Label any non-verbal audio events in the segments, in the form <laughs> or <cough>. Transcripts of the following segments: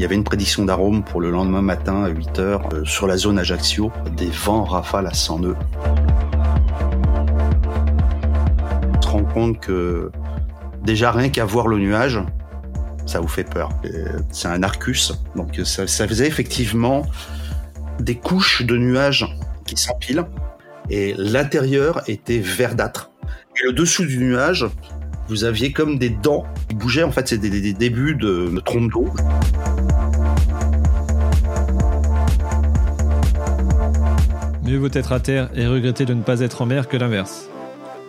Il y avait une prédiction d'arôme pour le lendemain matin à 8 heures euh, sur la zone Ajaccio, des vents rafales à 100 nœuds. On se rend compte que déjà rien qu'à voir le nuage, ça vous fait peur. C'est un Arcus, donc ça, ça faisait effectivement des couches de nuages qui s'empilent et l'intérieur était verdâtre. Et le dessous du nuage, vous aviez comme des dents qui bougeaient. En fait, c'est des, débuts de, de trompe d'eau. Mieux vaut être à terre et regretter de ne pas être en mer que l'inverse.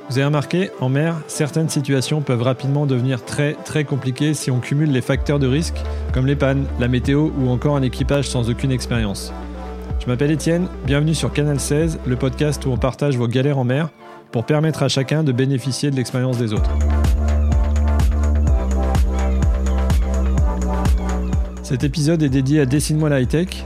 Vous avez remarqué, en mer, certaines situations peuvent rapidement devenir très très compliquées si on cumule les facteurs de risque comme les pannes, la météo ou encore un équipage sans aucune expérience. Je m'appelle Étienne, bienvenue sur Canal 16, le podcast où on partage vos galères en mer pour permettre à chacun de bénéficier de l'expérience des autres. Cet épisode est dédié à Dessine-moi la high-tech.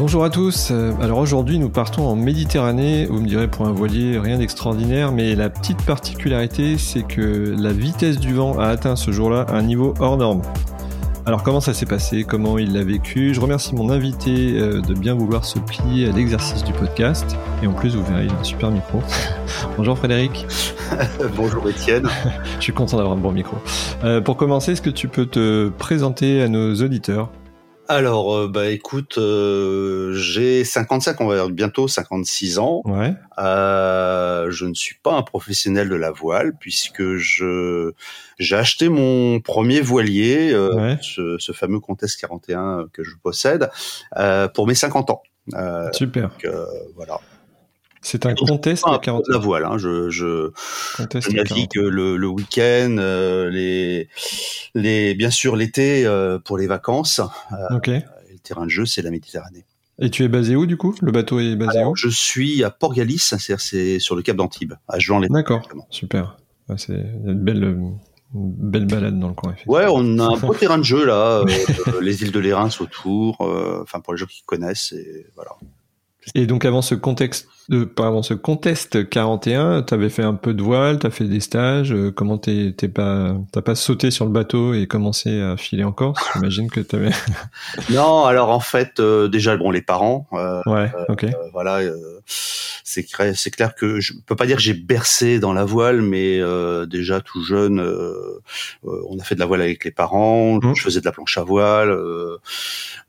Bonjour à tous. Euh, alors aujourd'hui, nous partons en Méditerranée. Vous me direz pour un voilier, rien d'extraordinaire, mais la petite particularité, c'est que la vitesse du vent a atteint ce jour-là un niveau hors norme. Alors comment ça s'est passé? Comment il l'a vécu? Je remercie mon invité euh, de bien vouloir se plier à l'exercice du podcast. Et en plus, vous verrez, il a un super micro. <laughs> Bonjour Frédéric. <laughs> Bonjour Étienne. <laughs> Je suis content d'avoir un bon micro. Euh, pour commencer, est-ce que tu peux te présenter à nos auditeurs? Alors, euh, bah écoute, euh, j'ai 55, on va dire bientôt 56 ans. Ouais. Euh, je ne suis pas un professionnel de la voile puisque je j'ai acheté mon premier voilier, ce, ce, fameux Contest 41 que je possède, pour mes 50 ans. Super. Donc, voilà. C'est un contest de 40 la voile. Hein. Je, je, je navigue le, le week-end, euh, les, les, bien sûr l'été euh, pour les vacances. Euh, le terrain de jeu, c'est la Méditerranée. Et tu es basé où du coup? Le bateau est basé où? Je suis à Port-Galis, c'est sur le cap d'Antibes, à Juan. D'accord. Super. c'est une belle, belle balade dans le coin. Ouais, on a un <laughs> beau terrain de jeu là, les îles de l'Érins autour. Enfin pour les gens qui connaissent, et voilà. Et donc avant ce contexte, de, avant ce contest 41, tu avais fait un peu de voile, tu as fait des stages. Euh, comment t'es pas, t'as pas sauté sur le bateau et commencé à filer en Corse? J'imagine que tu avais. <laughs> non, alors en fait, euh, déjà bon, les parents. Euh, ouais, ok. voilà, c'est clair, c'est clair que je peux pas dire que j'ai bercé dans la voile, mais déjà tout jeune, on a fait de la voile avec les parents. Mmh. Je faisais de la planche à voile.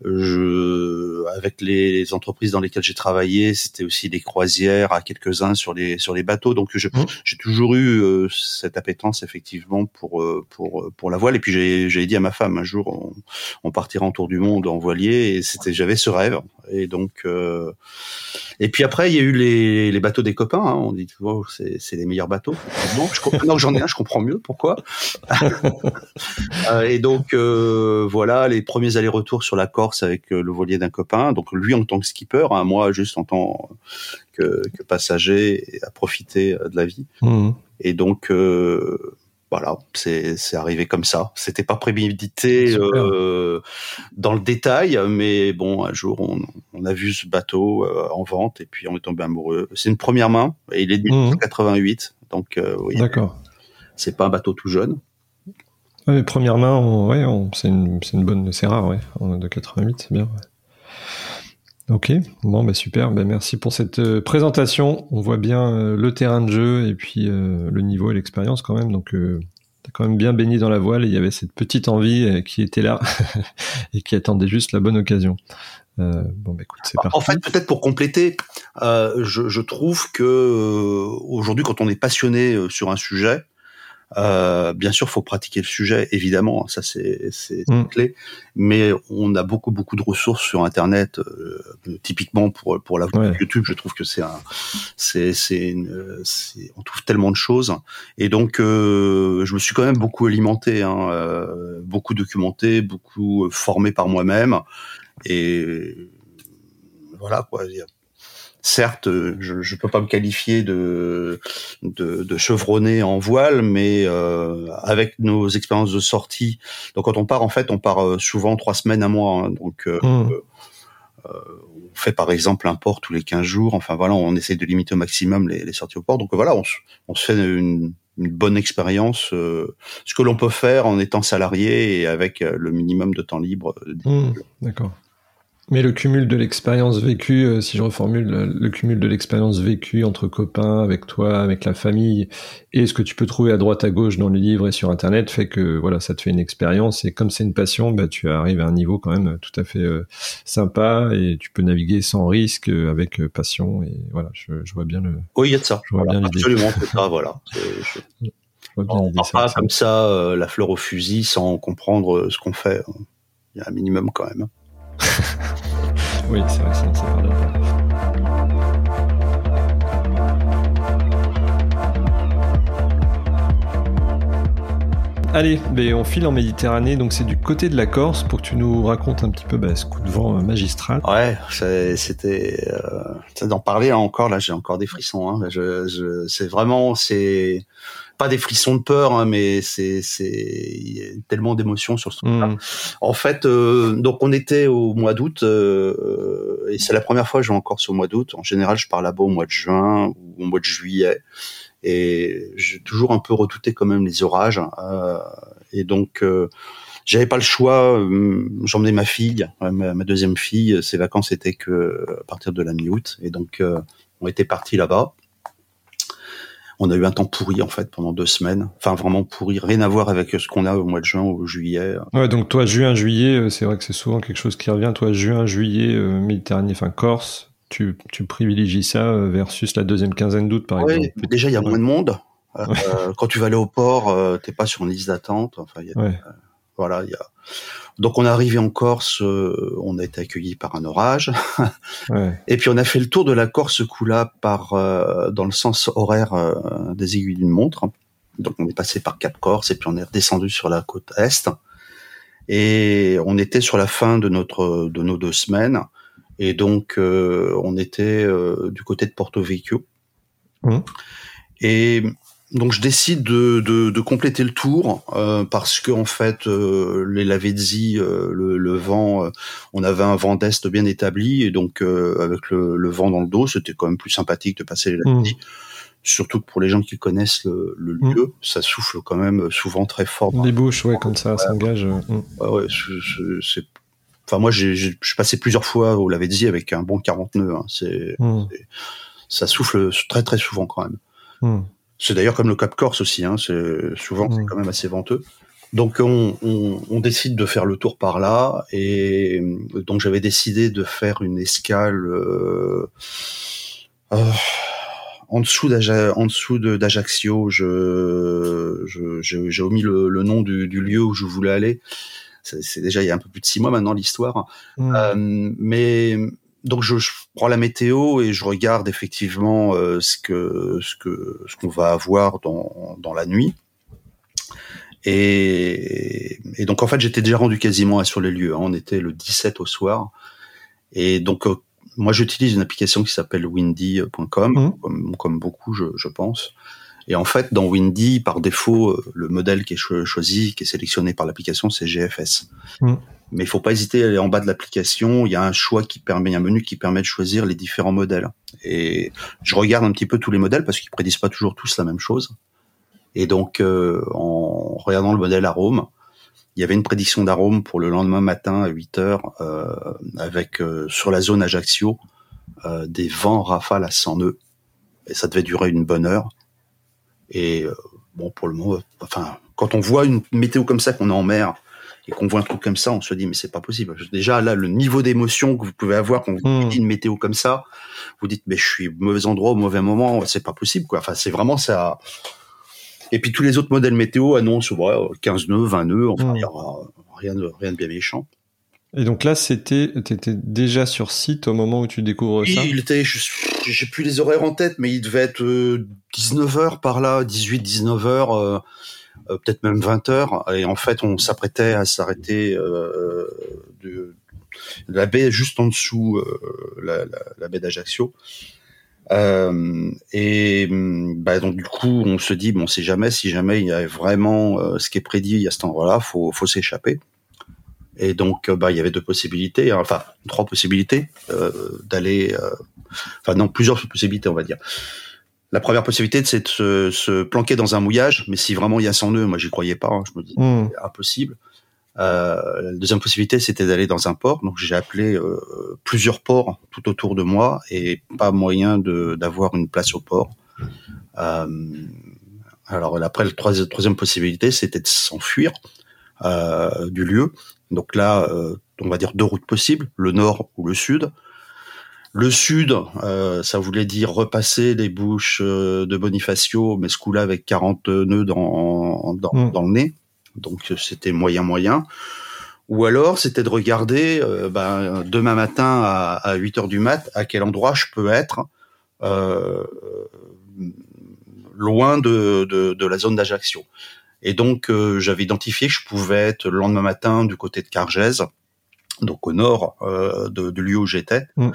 je, avec les entreprises dans lesquelles j'ai travaillé, c'était aussi des croisières à quelques-uns sur les sur les bateaux. Donc mmh. j'ai toujours eu euh, cette appétence effectivement pour euh, pour pour la voile. Et puis j'ai dit à ma femme un jour on, on, partira en tour du monde en voilier. Et c'était j'avais ce rêve. Et donc euh, et puis après il y a eu les, les bateaux des copains. Hein. On dit oh, c'est les meilleurs bateaux. Non, je comprends, que j'en ai un, je comprends mieux pourquoi? <laughs> et donc voilà les premiers allers-retours sur la Corse avec le voilier d'un copain. Donc lui en tant que skipper, hein, moi juste en tant que, que passager et à profiter euh, de la vie. Mmh. Et donc euh, voilà, c'est arrivé comme ça. C'était pas prémédité euh, dans le détail, mais bon, un jour on, on a vu ce bateau euh, en vente et puis on est tombé amoureux. C'est une première main et il est de 1988, mmh. donc euh, oui. D'accord. C'est pas un bateau tout jeune. Ouais, première main, ouais, c'est une, une, bonne, c'est rare, ouais, de 88, c'est bien. Ok, bon bah super, bah merci pour cette euh, présentation. On voit bien euh, le terrain de jeu et puis euh, le niveau et l'expérience quand même. Donc t'as quand même bien baigné dans la voile et il y avait cette petite envie qui était là <laughs> et qui attendait juste la bonne occasion. bon bah écoute, c'est parti. En fait, peut-être pour compléter, je, je, trouve que aujourd'hui, quand on est passionné sur un sujet, Euh, bien sûr, faut pratiquer le sujet, évidemment, ça c'est c'est mm. clé. Mais on a beaucoup beaucoup de ressources sur Internet. Euh, typiquement pour pour la YouTube, je trouve que c'est un c'est c'est on trouve tellement de choses. Et donc, euh, je me suis quand même beaucoup alimenté, hein, euh, beaucoup documenté, beaucoup formé par moi-même. Et voilà quoi certes, euh, je ne peux pas me qualifier de, de, de chevronné en voile, mais euh, avec nos expériences de sortie, donc quand on part, en fait, on part euh, souvent trois semaines, à mois. Hein, donc, mmh. on fait par exemple un port tous les 15 jours. Enfin voilà, on essaie de limiter au maximum les, les sorties au port. Donc voilà, on, on se fait une, une bonne expérience, ce que l'on peut faire en étant salarié et avec le minimum de temps libre. Mmh, d'accord. Mais le cumul de l'expérience vécue, euh, si je reformule, le, cumul de l'expérience vécue entre copains, avec toi, avec la famille, et ce que tu peux trouver à droite à gauche dans les livres et sur Internet, fait que voilà, ça te fait une expérience. Et comme c'est une passion, bah, tu arrives à un niveau quand même tout à fait euh, sympa et tu peux naviguer sans risque, euh, avec passion. Et voilà, je, je, vois bien le. Oui, il y a de ça. Je vois bien absolument, c'est ça. <laughs> Voilà. Je... On ne pas comme ça la fleur au fusil sans comprendre ce qu'on fait. Il y a un minimum quand même. <laughs> oui, c'est vrai, sinon ça. Allez, ben on file en Méditerranée, donc c'est du côté de la Corse pour que tu nous racontes un petit peu bah, ce coup de vent euh, magistral. Ouais, c'était euh, d'en parler encore là, j'ai encore des frissons. Hein. C'est vraiment c'est pas des frissons de peur, hein, mais c'est c'est tellement d'émotions sur ce truc-là. Hmm. En fait, euh, donc on était au mois d'août euh, et c'est la première fois que je vais encore sur au mois d'août. En général, je pars là-bas au mois de juin ou au mois de juillet et j'ai toujours un peu redouté quand même les orages euh, et donc j'avais pas le choix. J'emmenais ma fille, ma, ma, deuxième fille. Ses vacances étaient que à partir de la mi-août et donc on était partis là-bas on a eu un temps pourri en fait pendant deux semaines. Enfin vraiment pourri, rien à voir avec ce qu'on a au mois de juin ou juillet. Ouais, donc toi juin, juillet, euh, c'est vrai que c'est souvent quelque chose qui revient. Toi juin, juillet, euh, Méditerranée, enfin Corse, tu, tu privilégies ça euh, versus la deuxième quinzaine d'août par exemple? Déjà il y a moins de monde. quand tu vas aller au port, t'es pas sur une liste d'attente. Enfin, voilà, il y a donc on est arrivé en Corse, euh, on a été accueilli par un orage, <laughs> et puis on a fait le tour de la Corse ce coup-là par euh, dans le sens horaire euh, des aiguilles d'une montre. Donc on est passé par Cap Corse et puis on est redescendu sur la côte est. Et on était sur la fin de notre de nos deux semaines, et donc on était du côté de Porto Vecchio. Mmh. Et donc je décide de, de, de compléter le tour euh, parce que en fait euh, les Lavezzi, euh, le, le, vent, euh, on avait un vent d'est bien établi et donc avec le, le, vent dans le dos, c'était quand même plus sympathique de passer les Lavezzi. Mmh. Surtout que pour les gens qui connaissent le, le mmh. lieu, ça souffle quand même souvent très fort. Les bouches, ouais, comme ça, s'engage. Mmh. Ouais, ouais c'est Enfin, moi, j'ai, passé plusieurs fois au Lavezzi avec un bon 40 nœuds. Hein. C'est, ça souffle très très souvent quand même. C'est d'ailleurs comme le Cap Corse aussi, hein, c'est souvent c'est quand même assez venteux. Donc on, on, on, décide de faire le tour par là et donc j'avais décidé de faire une escale euh, euh, en dessous d'Ajaccio. Je, j'ai omis le, le nom du, du, lieu où je voulais aller. C'est déjà il y a un peu plus de six mois maintenant l'histoire. Mmh. Euh, mais donc je, je, prends la météo et je regarde effectivement euh, ce que ce que ce qu'on va avoir dans dans la nuit. Et, et donc en fait j'étais déjà rendu quasiment sur les lieux. Hein. On était le 17 au soir. Et donc euh, moi j'utilise une application qui s'appelle windy.com mmh. comme, comme, beaucoup je, je, pense. Et en fait dans Windy par défaut euh, le modèle qui est choisi qui est sélectionné par l'application c'est GFS. Mmh mais il faut pas hésiter à aller en bas de l'application. Il y a un choix qui permet, un menu qui permet de choisir les différents modèles. Et je regarde un petit peu tous les modèles parce qu'ils prédisent pas toujours tous la même chose. Et donc, euh, en regardant le modèle arôme, il y avait une prédiction d'arôme pour le lendemain matin à 8 heures euh, avec euh, sur la zone Ajaccio des vents rafales à 100 nœuds. Et ça devait durer une bonne heure. Et bon, pour le moment, enfin, quand on voit une météo comme ça qu'on est en mer, et qu'on voit un truc comme ça, on se dit mais c'est pas possible. Déjà là, le niveau d'émotion que vous pouvez avoir quand vous hmm. dit une météo comme ça, vous dites mais je suis au mauvais endroit au mauvais moment, c'est pas possible quoi. Enfin c'est vraiment ça. Et puis tous les autres modèles météo annoncent 15 nœuds, 20 nœuds, enfin, aura rien de, rien de bien méchant. Et donc là, c'était, t'étais déjà sur site au moment où tu découvres ça? Il était, j'ai plus les horaires en tête, mais il devait être 19h euh, par là, 18, 19h, euh, euh, peut-être même 20h. Et en fait, on s'apprêtait à s'arrêter euh, de, la baie juste en dessous, la, la, la, baie d'Ajaccio. et bah, donc du coup, on se dit, bon, c'est jamais, si jamais il y a vraiment ce qui est prédit à cet endroit-là, faut, faut s'échapper. Et donc, euh, bah, il y avait deux possibilités, hein, enfin trois possibilités euh, d'aller, euh, enfin non, plusieurs possibilités, on va dire. La première possibilité, c'est de se, se, planquer dans un mouillage, mais si vraiment il y a 100 nœuds, moi j'y croyais pas, hein, je me dis mmh. impossible. Euh, la deuxième possibilité, c'était d'aller dans un port. Donc j'ai appelé euh, plusieurs ports tout autour de moi et pas moyen d'avoir une place au port. Euh, alors après, la troisième, troisième possibilité, c'était de s'enfuir du lieu. Donc là, on va dire deux routes possibles, le nord ou le sud. Le sud, euh, ça voulait dire repasser les bouches euh, de Bonifacio, mais ce coup-là avec 40 nœuds dans, dans, hmm. dans le nez. Donc c'était moyen moyen. Ou alors c'était de regarder ben, demain matin à, à 8 heures du mat à quel endroit je peux être loin de, de, de, la zone d'Ajaccio. Et donc, euh, j'avais identifié que je pouvais être le lendemain matin du côté de Cargèse, donc au nord euh, de, de lieu où j'étais. Mm.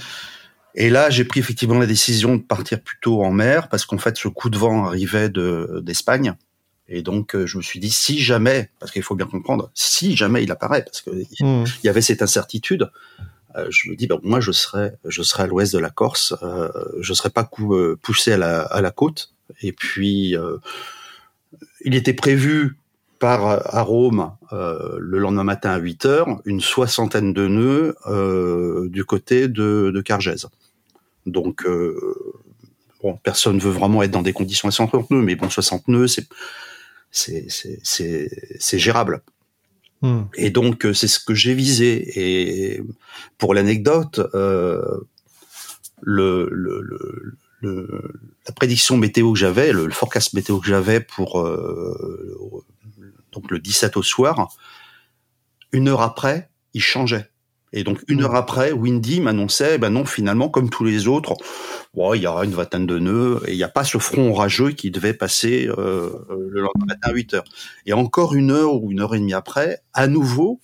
Et là, j'ai pris effectivement la décision de partir plutôt en mer parce qu'en fait, ce coup de vent arrivait de d'Espagne. Et donc, euh, je me suis dit, si jamais, parce qu'il faut bien comprendre, si jamais il apparaît, parce que mm. il y avait cette incertitude, je me dis, bah, moi, je serais, je serais à l'ouest de la Corse, euh, je serais pas poussé à la, à la côte, et puis il était prévu par à Rome euh, le lendemain matin à 8 heures une soixantaine de nœuds euh, du côté de, de Cargèse. Donc euh, bon, personne veut vraiment être dans des conditions à 60 nœuds, mais bon 60 nœuds c'est c'est c'est c'est gérable. Hmm. Et donc euh, c'est ce que j'ai visé. Et pour l'anecdote, euh, le, le, le le, la prédiction météo que j'avais, le, forecast météo que j'avais pour euh, donc le 17 au soir, une heure après, il changeait. Et donc une heure après, Windy m'annonçait, ben non, finalement, comme tous les autres, il y aura une vingtaine de nœuds et il n'y a pas ce front orageux qui devait passer euh, le lendemain matin à 8 heures. Et encore une heure ou une heure et demie après, à nouveau,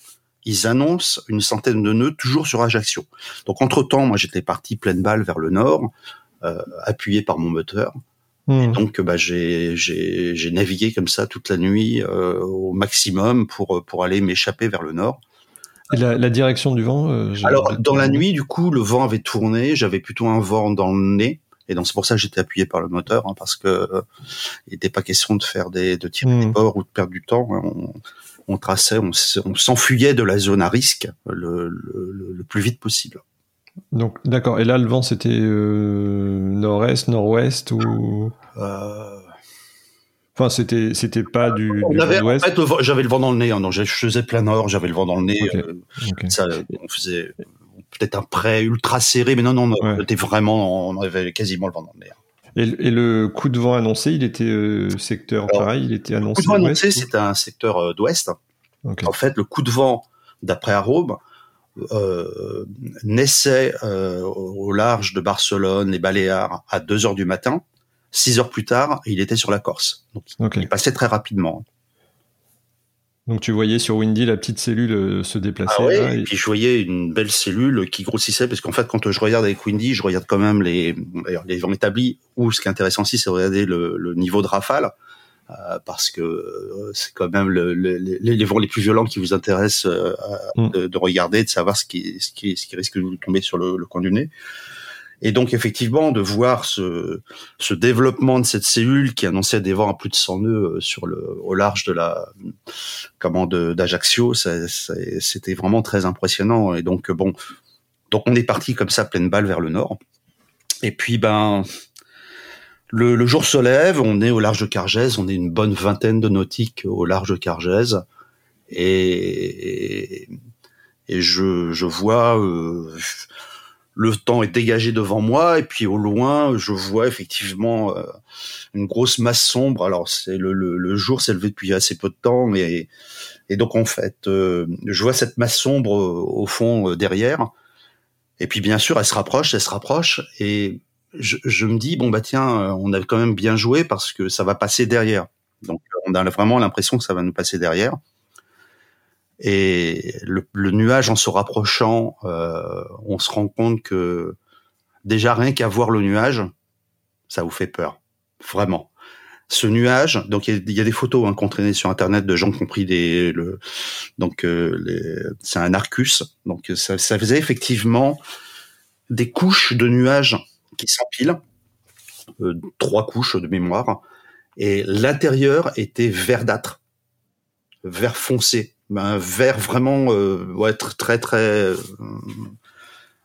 ils annoncent une centaine de nœuds toujours sur Ajaccio. Donc entre temps, moi j'étais parti pleine balle vers le nord. Euh, appuyé par mon moteur. Et hmm. donc, bah, j'ai, j'ai, navigué comme ça toute la nuit euh, au maximum pour pour aller m'échapper vers le nord. Et la, la direction du vent euh, Alors, dans la nuit, du coup, le vent avait tourné. J'avais plutôt un vent dans le nez. Et donc c'est pour ça que j'étais appuyé par le moteur, hein, parce que euh, il n'était pas question de faire des de tirer des bords hmm. ou de perdre du temps. On, on traçait, on, on s'enfuyait de la zone à risque le, le, le plus vite possible. Donc d'accord. Et là, le vent, c'était euh, nord-est, nord-ouest ou euh... Enfin, c'était c'était pas du, du avait, En fait, j'avais le vent dans le nez. Hein, donc je faisais plein nord, j'avais le vent dans le nez. Euh, ça, on faisait peut-être un prêt ultra serré, mais non, non, on était vraiment, on avait quasiment le vent dans le nez. Hein. Et, et, le coup de vent annoncé, il était euh, secteur pareil, il était annoncé. Le coup de vent annoncé, c'était un secteur euh, d'ouest. En fait, le coup de vent, d'après Arome, euh, naissait euh, au large de Barcelone, les Baléares, à 2 heures du matin. 6 heures plus tard, il était sur la Corse. Donc, il passait très rapidement. Donc tu voyais sur Windy la petite cellule euh, se déplacer. Ah ouais, et puis je voyais une belle cellule qui grossissait parce qu'en fait quand je regarde avec Windy, je regarde quand même les les vents établis ou ce qui est intéressant aussi c'est de regarder le, le, niveau de rafale. Euh, parce que euh, c'est quand même le, le, les, vents les plus violents qui vous intéressent euh, mm. de, de, regarder, de savoir ce qui, ce qui, ce qui risque de vous tomber sur le, le coin du nez. Et donc effectivement, de voir ce, ce, développement de cette cellule qui annonçait des vents à plus de 100 nœuds sur le, au large de la comment d'Ajaccio, c'était vraiment très impressionnant. Et donc bon, donc on est parti comme ça pleine balle vers le nord. Et puis ben le, le, jour se lève, on est au large de Cargèse, on est une bonne vingtaine de nautiques au large de Cargèse, et, et, je, je, vois, euh, le temps est dégagé devant moi et puis au loin je vois effectivement euh, une grosse masse sombre. Alors c'est le, le, jour s'est levé depuis assez peu de temps et, et donc en fait euh, je vois cette masse sombre euh, au fond derrière. Et puis bien sûr elle se rapproche elle se rapproche et je, je, me dis bon bah tiens on a quand même bien joué parce que ça va passer derrière. Donc on a vraiment l'impression que ça va nous passer derrière et le, nuage, en se rapprochant, euh, on se rend compte que déjà rien qu'à voir le nuage, ça vous fait peur, vraiment. Ce nuage, donc il y, a des photos hein, qu'on traînait sur internet de gens qui ont pris des, le, donc euh, c'est un Arcus, donc ça, ça faisait effectivement des couches de nuages qui s'empilent, euh, trois couches de mémoire, et l'intérieur était verdâtre, vert foncé, un vert vraiment euh, ouais, très très euh,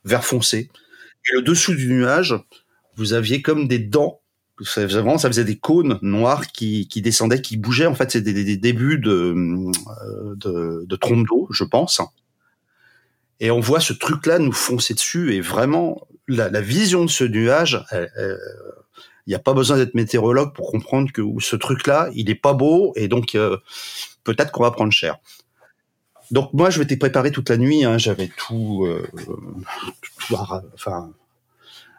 vert foncé. Et le dessous du nuage, vous aviez comme des dents. Vraiment, ça faisait des cônes noirs qui, qui descendaient, qui bougeaient. En fait, c'était des, débuts de, euh, de, de trompe d'eau, je pense. Et on voit ce truc-là nous foncer dessus. Et vraiment, la, la vision de ce nuage, il n'y a pas besoin d'être météorologue pour comprendre que ce truc-là, il est pas beau. Et donc, euh, peut-être qu'on va prendre cher. Donc moi, je m'étais préparé toute la nuit. Hein, J'avais tout, euh, enfin,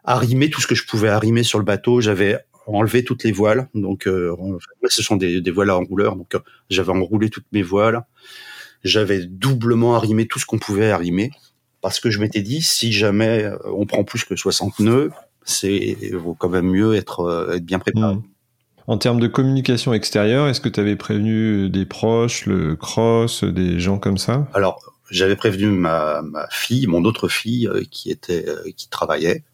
arrimé tout ce que je pouvais arrimer sur le bateau. J'avais enlevé toutes les voiles. Donc, euh, ce sont des, voiles à enrouleur. Donc, euh, j'avais enroulé toutes mes voiles. J'avais doublement arrimé tout ce qu'on pouvait arrimer parce que je m'étais dit si jamais euh, on prend plus que 60 nœuds, c'est vaut quand même mieux être, être bien préparé. Mmh. En termes de communication extérieure, est-ce que tu avais prévenu des proches, le cross, des gens comme ça? Alors, j'avais prévenu ma, ma, fille, mon autre fille euh, qui était euh, qui travaillait.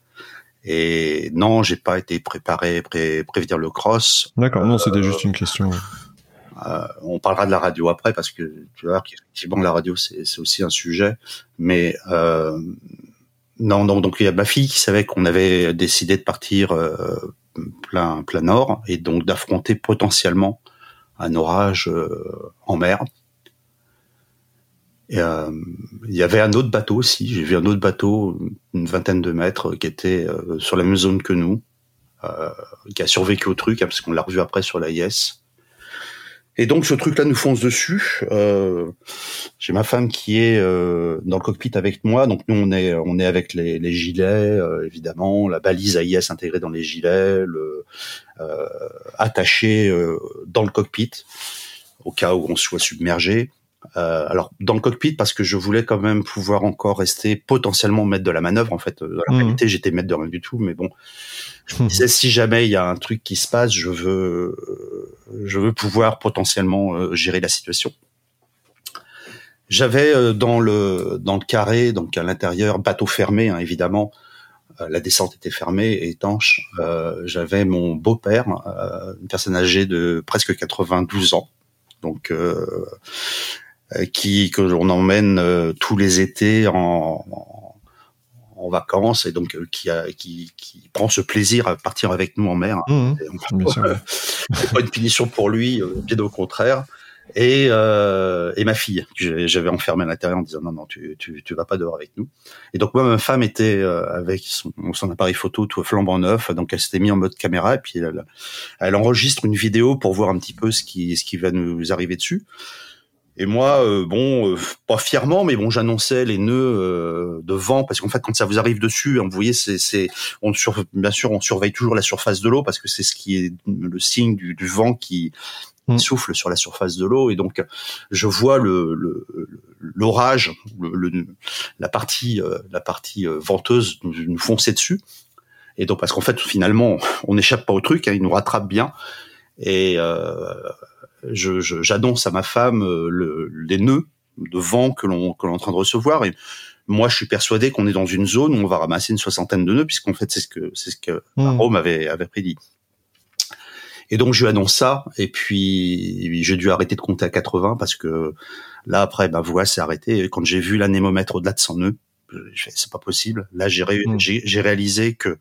Et non, j'ai pas été préparé pré, prévenir le cross. D'accord, non, c'était juste une question. Euh, on parlera de la radio après parce que tu vois qu'effectivement la radio c'est aussi un sujet, mais euh, non, donc, donc il y a ma fille qui savait qu'on avait décidé de partir euh, plein, plein nord, et donc d'affronter potentiellement un orage euh, en mer. Euh, il y avait un autre bateau aussi. J'ai vu un autre bateau, une vingtaine de mètres, qui était euh, sur la même zone que nous, qui a survécu au truc, hein, parce qu'on l'a revu après sur la IS. Et donc ce truc-là nous fonce dessus. Euh, J'ai ma femme qui est euh, dans le cockpit avec moi, donc nous on est on est avec les, gilets euh, évidemment, la balise AIS intégrée dans les gilets, le euh, attaché dans le cockpit au cas où on soit submergé. Euh, alors dans le cockpit parce que je voulais quand même pouvoir encore rester potentiellement maître de la manœuvre en fait. Dans la mmh. réalité j'étais maître de rien du tout, mais bon, je me <laughs> disais si jamais il y a un truc qui se passe, je veux je veux pouvoir potentiellement euh, gérer la situation. J'avais euh, dans le dans le carré donc à l'intérieur bateau fermé hein, évidemment la descente était fermée et étanche. J'avais mon beau-père, une personne âgée de presque 92 ans, donc euh, qui que l'on emmène euh, tous les étés en, en, vacances et donc euh, qui, a, qui, qui prend ce plaisir à partir avec nous en mer. Mmh, <laughs> c'est pas une punition pour lui, bien au contraire. Et, euh, et ma fille, que j'avais enfermée à l'intérieur en disant non non tu, tu tu vas pas dehors avec nous. Et donc moi ma femme était avec son, son, appareil photo tout flambant neuf, donc elle s'était mise en mode caméra et puis elle, elle enregistre une vidéo pour voir un petit peu ce qui ce qui va nous arriver dessus. Et moi, euh, bon, euh, pas fièrement, mais bon, j'annonçais les nœuds euh, de vent parce qu'en fait, quand ça vous arrive dessus, hein, vous voyez, c'est, c'est, on sur, bien sûr, on surveille toujours la surface de l'eau parce que c'est ce qui est le signe du, du vent qui, mmh. souffle sur la surface de l'eau. Et donc, je vois le, le l'orage, le, la partie, la partie venteuse nous, nous, foncer dessus. Et donc, parce qu'en fait, finalement, on n'échappe pas au truc, hein, il nous rattrape bien. Et euh, j'annonce à ma femme euh, le, les nœuds de vent que l'on que l'on est en train de recevoir et moi je suis persuadé qu'on est dans une zone où on va ramasser une soixantaine de nœuds puisqu'en fait c'est ce que c'est ce que mmh. Rome avait avait prédit. Et donc je lui annonce ça et puis j'ai dû arrêter de compter à 80 parce que là après ma voix s'est arrêtée et quand j'ai vu l'anémomètre au-delà de 100 nœuds, c'est pas possible. Là j'ai mmh. j'ai réalisé que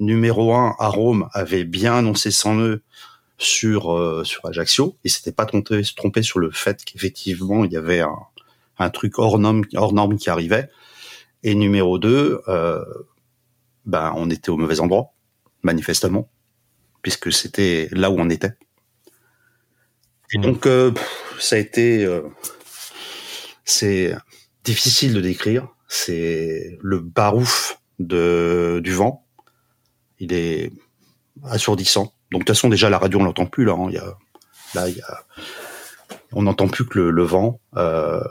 numéro 1 à Rome avait bien annoncé 100 nœuds sur euh, sur Ajaccio et s'était pas trompé, trompé sur le fait qu'effectivement il y avait un, un truc hors norme hors norme qui arrivait Et numéro 2, euh, ben on était au mauvais endroit, manifestement, puisque c'était là où on était. Et mmh. donc euh, ça a été, euh, c'est difficile de décrire. C'est le barouf de du vent. Il est assourdissant. Donc de toute façon déjà la radio on l'entend plus là. Hein. Il y a, là il y a, on n'entend plus que le, vent. Euh,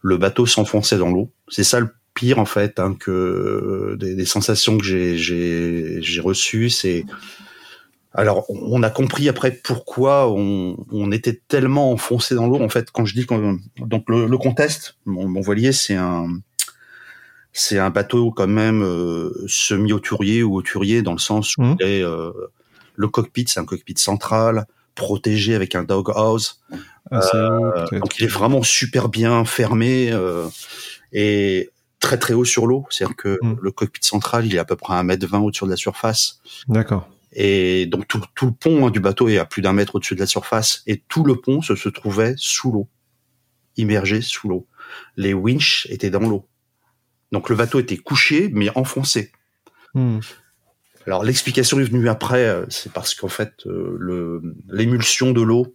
le bateau s'enfonçait dans l'eau. C'est ça le pire en fait hein, que des, sensations que j'ai j'ai j'ai reçues. C'est alors on a compris après pourquoi on, on était tellement enfoncé dans l'eau. En fait, quand je dis qu'on donc le, le contest, mon, voilier c'est un c'est un bateau quand même euh, semi-auturier ou auturier dans le sens où mmh. euh, le cockpit c'est un cockpit central protégé avec un doghouse. Ah, euh, donc il est vraiment super bien fermé euh, et très très haut sur l'eau. C'est-à-dire que hmm. le cockpit central, il est à peu près à 1m20 au-dessus de la surface. D'accord. Et donc tout, tout le pont hein, du bateau est à plus d'un mètre au-dessus de la surface. Et tout le pont se, se trouvait sous l'eau, immergé sous l'eau. Les winches étaient dans l'eau. Donc le bateau était couché mais enfoncé. Hmm. Alors l'explication est venue après, euh, c'est parce qu'en fait euh, le l'émulsion de l'eau,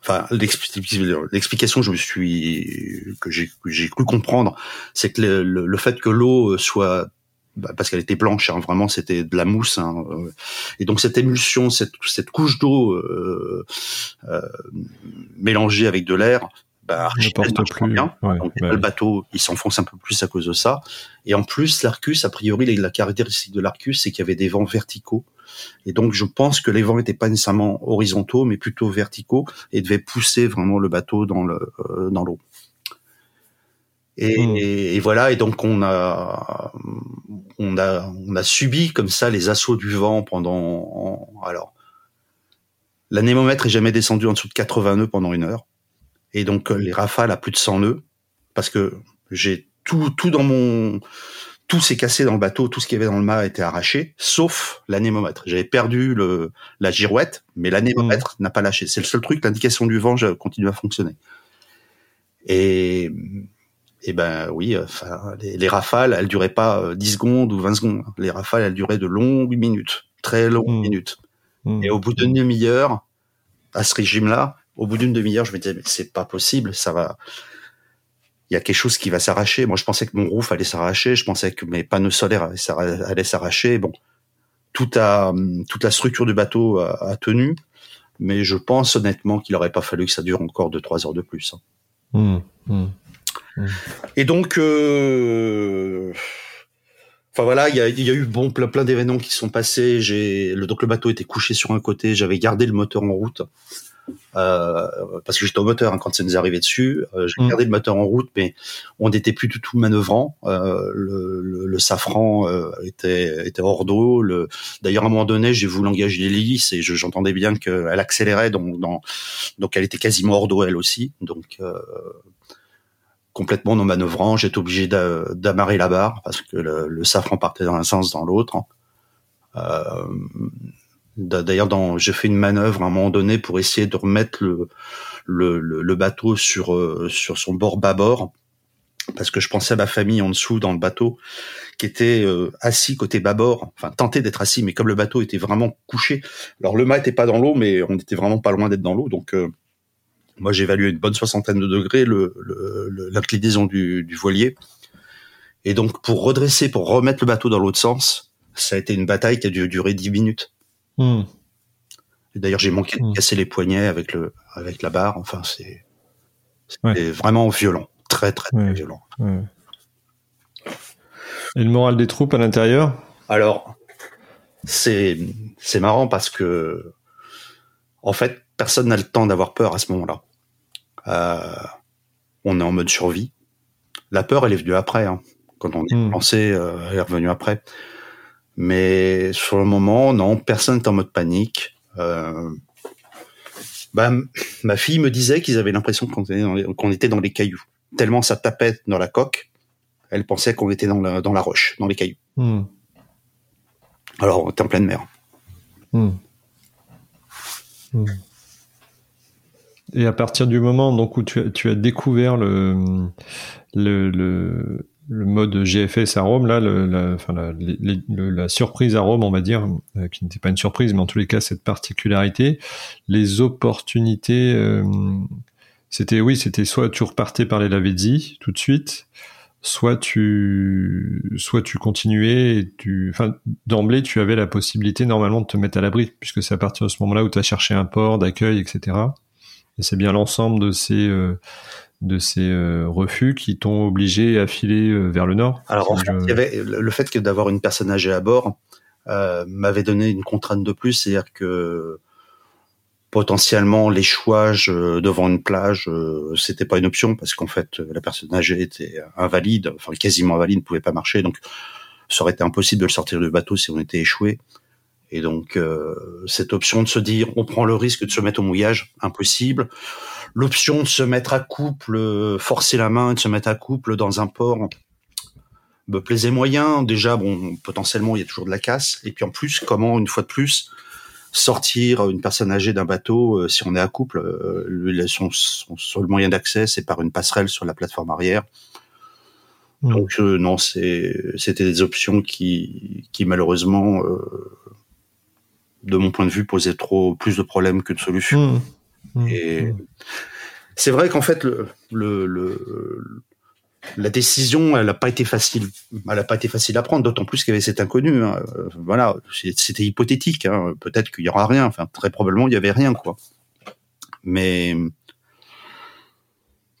enfin l'explication je me suis que j'ai cru comprendre, c'est que le, le, fait que l'eau soit bah, parce qu'elle était blanche, hein, vraiment c'était de la mousse, hein, euh, et donc cette émulsion, cette, cette couche d'eau euh, euh, mélangée avec de l'air, bah, bien. Donc, le bateau, il s'enfonce un peu plus à cause de ça. Et en plus, l'Arcus, a priori, la caractéristique de l'Arcus, c'est qu'il y avait des vents verticaux. Et donc, je pense que les vents n'étaient pas nécessairement horizontaux, mais plutôt verticaux, et devaient pousser vraiment le bateau dans le euh, dans l'eau. Et, hmm. et, voilà. Et donc, on a on a on a subi comme ça les assauts du vent pendant. Alors, l'anémomètre est jamais descendu en dessous de 80 nœuds pendant une heure et donc euh, les rafales à plus de 100 nœuds parce que j'ai tout tout dans mon tout s'est cassé dans le bateau, tout ce qu'il y avait dans le mât a été arraché, sauf l'anémomètre. J'avais perdu le, la girouette, mais l'anémomètre mmh. n'a pas lâché. C'est le seul truc, l'indication du vent continue à fonctionner. Et, et ben oui, enfin, les, rafales, elles duraient pas 10 euh, secondes ou 20 secondes. Les rafales, elles duraient de longues minutes, très longues mmh. minutes. Mmh. Et au bout d'une demi-heure, à ce régime-là, au bout d'une demi-heure, je me disais, mais c'est pas possible, ça va. Il y a quelque chose qui va s'arracher. Moi, je pensais que mon roof allait s'arracher, je pensais que mes panneaux solaires allaient s'arracher. Bon, a, toute la structure du bateau a, tenu, mais je pense honnêtement qu'il n'aurait pas fallu que ça dure encore deux trois heures de plus. Hein. Mmh, mmh, mmh. Et donc, euh... enfin voilà, il y a, y a, eu bon plein, plein d'événements qui sont passés. J'ai le, donc le bateau était couché sur un côté, j'avais gardé le moteur en route. Euh, parce que j'étais au moteur hein, quand ça nous est arrivé dessus. Euh, j'ai mm. gardé le moteur en route, mais on n'était plus du tout manœuvrant. Euh, le, le, le, safran était, était hors d'eau. D'ailleurs, à un moment donné, j'ai voulu engager l'hélice et j'entendais bien qu'elle accélérait, donc, dans, donc elle était quasiment hors d'eau elle aussi. Donc complètement non manœuvrant, j'étais obligé d'amarrer la barre parce que le, le, safran partait dans un sens, dans l'autre. Euh, D'ailleurs, dans, j'ai fait une manœuvre à un moment donné pour essayer de remettre le, bateau sur, euh, sur son bord bâbord, parce que je pensais à ma famille en dessous dans le bateau, qui était euh, assis côté bâbord, enfin tenté d'être assis, mais comme le bateau était vraiment couché, alors le mât était pas dans l'eau, mais on était vraiment pas loin d'être dans l'eau, donc euh, moi j'ai évalué une bonne soixantaine de degrés l'inclinaison du, du voilier, et donc pour redresser, pour remettre le bateau dans l'autre sens, ça a été une bataille qui a dû durer dix minutes. Hmm. D'ailleurs, j'ai manqué de hmm. casser les poignets avec le avec la barre. Enfin, c'est vraiment violent, très très, violent. Et le moral des troupes à l'intérieur? Alors, c'est c'est marrant parce que en fait, personne n'a le temps d'avoir peur à ce moment-là. Euh, on est en mode survie. La peur, elle est venue après. Hein. Quand on est hmm. lancé, euh, elle est revenue après. Mais sur le moment, non, personne n'est en mode panique. Euh, bah, ma fille me disait qu'ils avaient l'impression qu'on était, était, dans les cailloux. Tellement ça tapait dans la coque, elle pensait qu'on était dans la, dans la roche, dans les cailloux. Hmm. Alors, on était en pleine mer. Hmm. Hmm. Et à partir du moment donc où tu, tu as découvert le, le, le le mode GFS à Rome, là, la, enfin, la, surprise à Rome, on va dire, euh, qui n'était pas une surprise, mais en tous les cas, cette particularité, les opportunités, euh, c'était, oui, c'était soit tu repartais par les Lavezzi tout de suite, soit tu, soit tu continuais et tu, enfin, d'emblée, tu avais la possibilité normalement de te mettre à l'abri, puisque c'est à partir de ce moment-là où tu as cherché un port d'accueil, etc. Et c'est bien l'ensemble de ces, euh, de ces euh, refus qui t'ont obligé à filer euh, vers le nord Alors en fait, il y avait le fait que d'avoir une personne âgée à bord euh, m'avait donné une contrainte de plus, c'est-à-dire que potentiellement l'échouage devant une plage, c'était pas une option parce qu'en fait la personne âgée était invalide, enfin quasiment invalide, ne pouvait pas marcher, donc ça aurait été impossible de le sortir du bateau si on était échoué. Et donc cette option de se dire on prend le risque de se mettre au mouillage, impossible l'option de se mettre à couple, euh, forcer la main et de se mettre à couple dans un port me plaisait moyen. Déjà, bon, potentiellement, il y a toujours de la casse. Et puis en plus, comment, une fois de plus, sortir une personne âgée d'un bateau euh, si on est à couple euh, son, seul moyen d'accès, c'est par une passerelle sur la plateforme arrière. Mmh. Donc non, c'était des options qui, qui malheureusement, de mon point de vue, posaient trop plus de problèmes que de solutions. Mmh. Mmh. Et mmh. c'est vrai qu'en fait, le, le, la décision, elle n'a pas été facile. Elle n'a pas été facile à prendre, d'autant plus qu'il y avait cet inconnu. Hein. Voilà, c'était hypothétique. Hein. Peut-être qu'il y aura rien. Enfin, très probablement, il y avait rien, quoi. Mais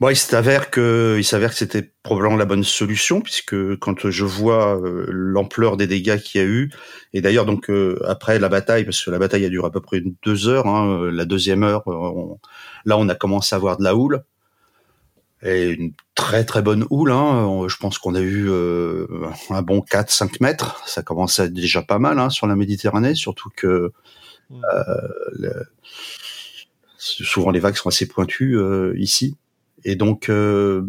Bon, il s'avère que, il s'avère que c'était probablement la bonne solution puisque quand je vois euh, l'ampleur des dégâts qu'il y a eu, et d'ailleurs donc euh, après la bataille, parce que la bataille a duré à peu près deux heures, hein, la deuxième heure, là on a commencé à voir de la houle et une très très bonne houle. Hein, je pense qu'on a eu euh, un bon 4-5 mètres, ça commençait déjà pas mal hein, sur la Méditerranée, surtout que mmh. souvent les vagues sont assez pointues ici. Et donc, euh,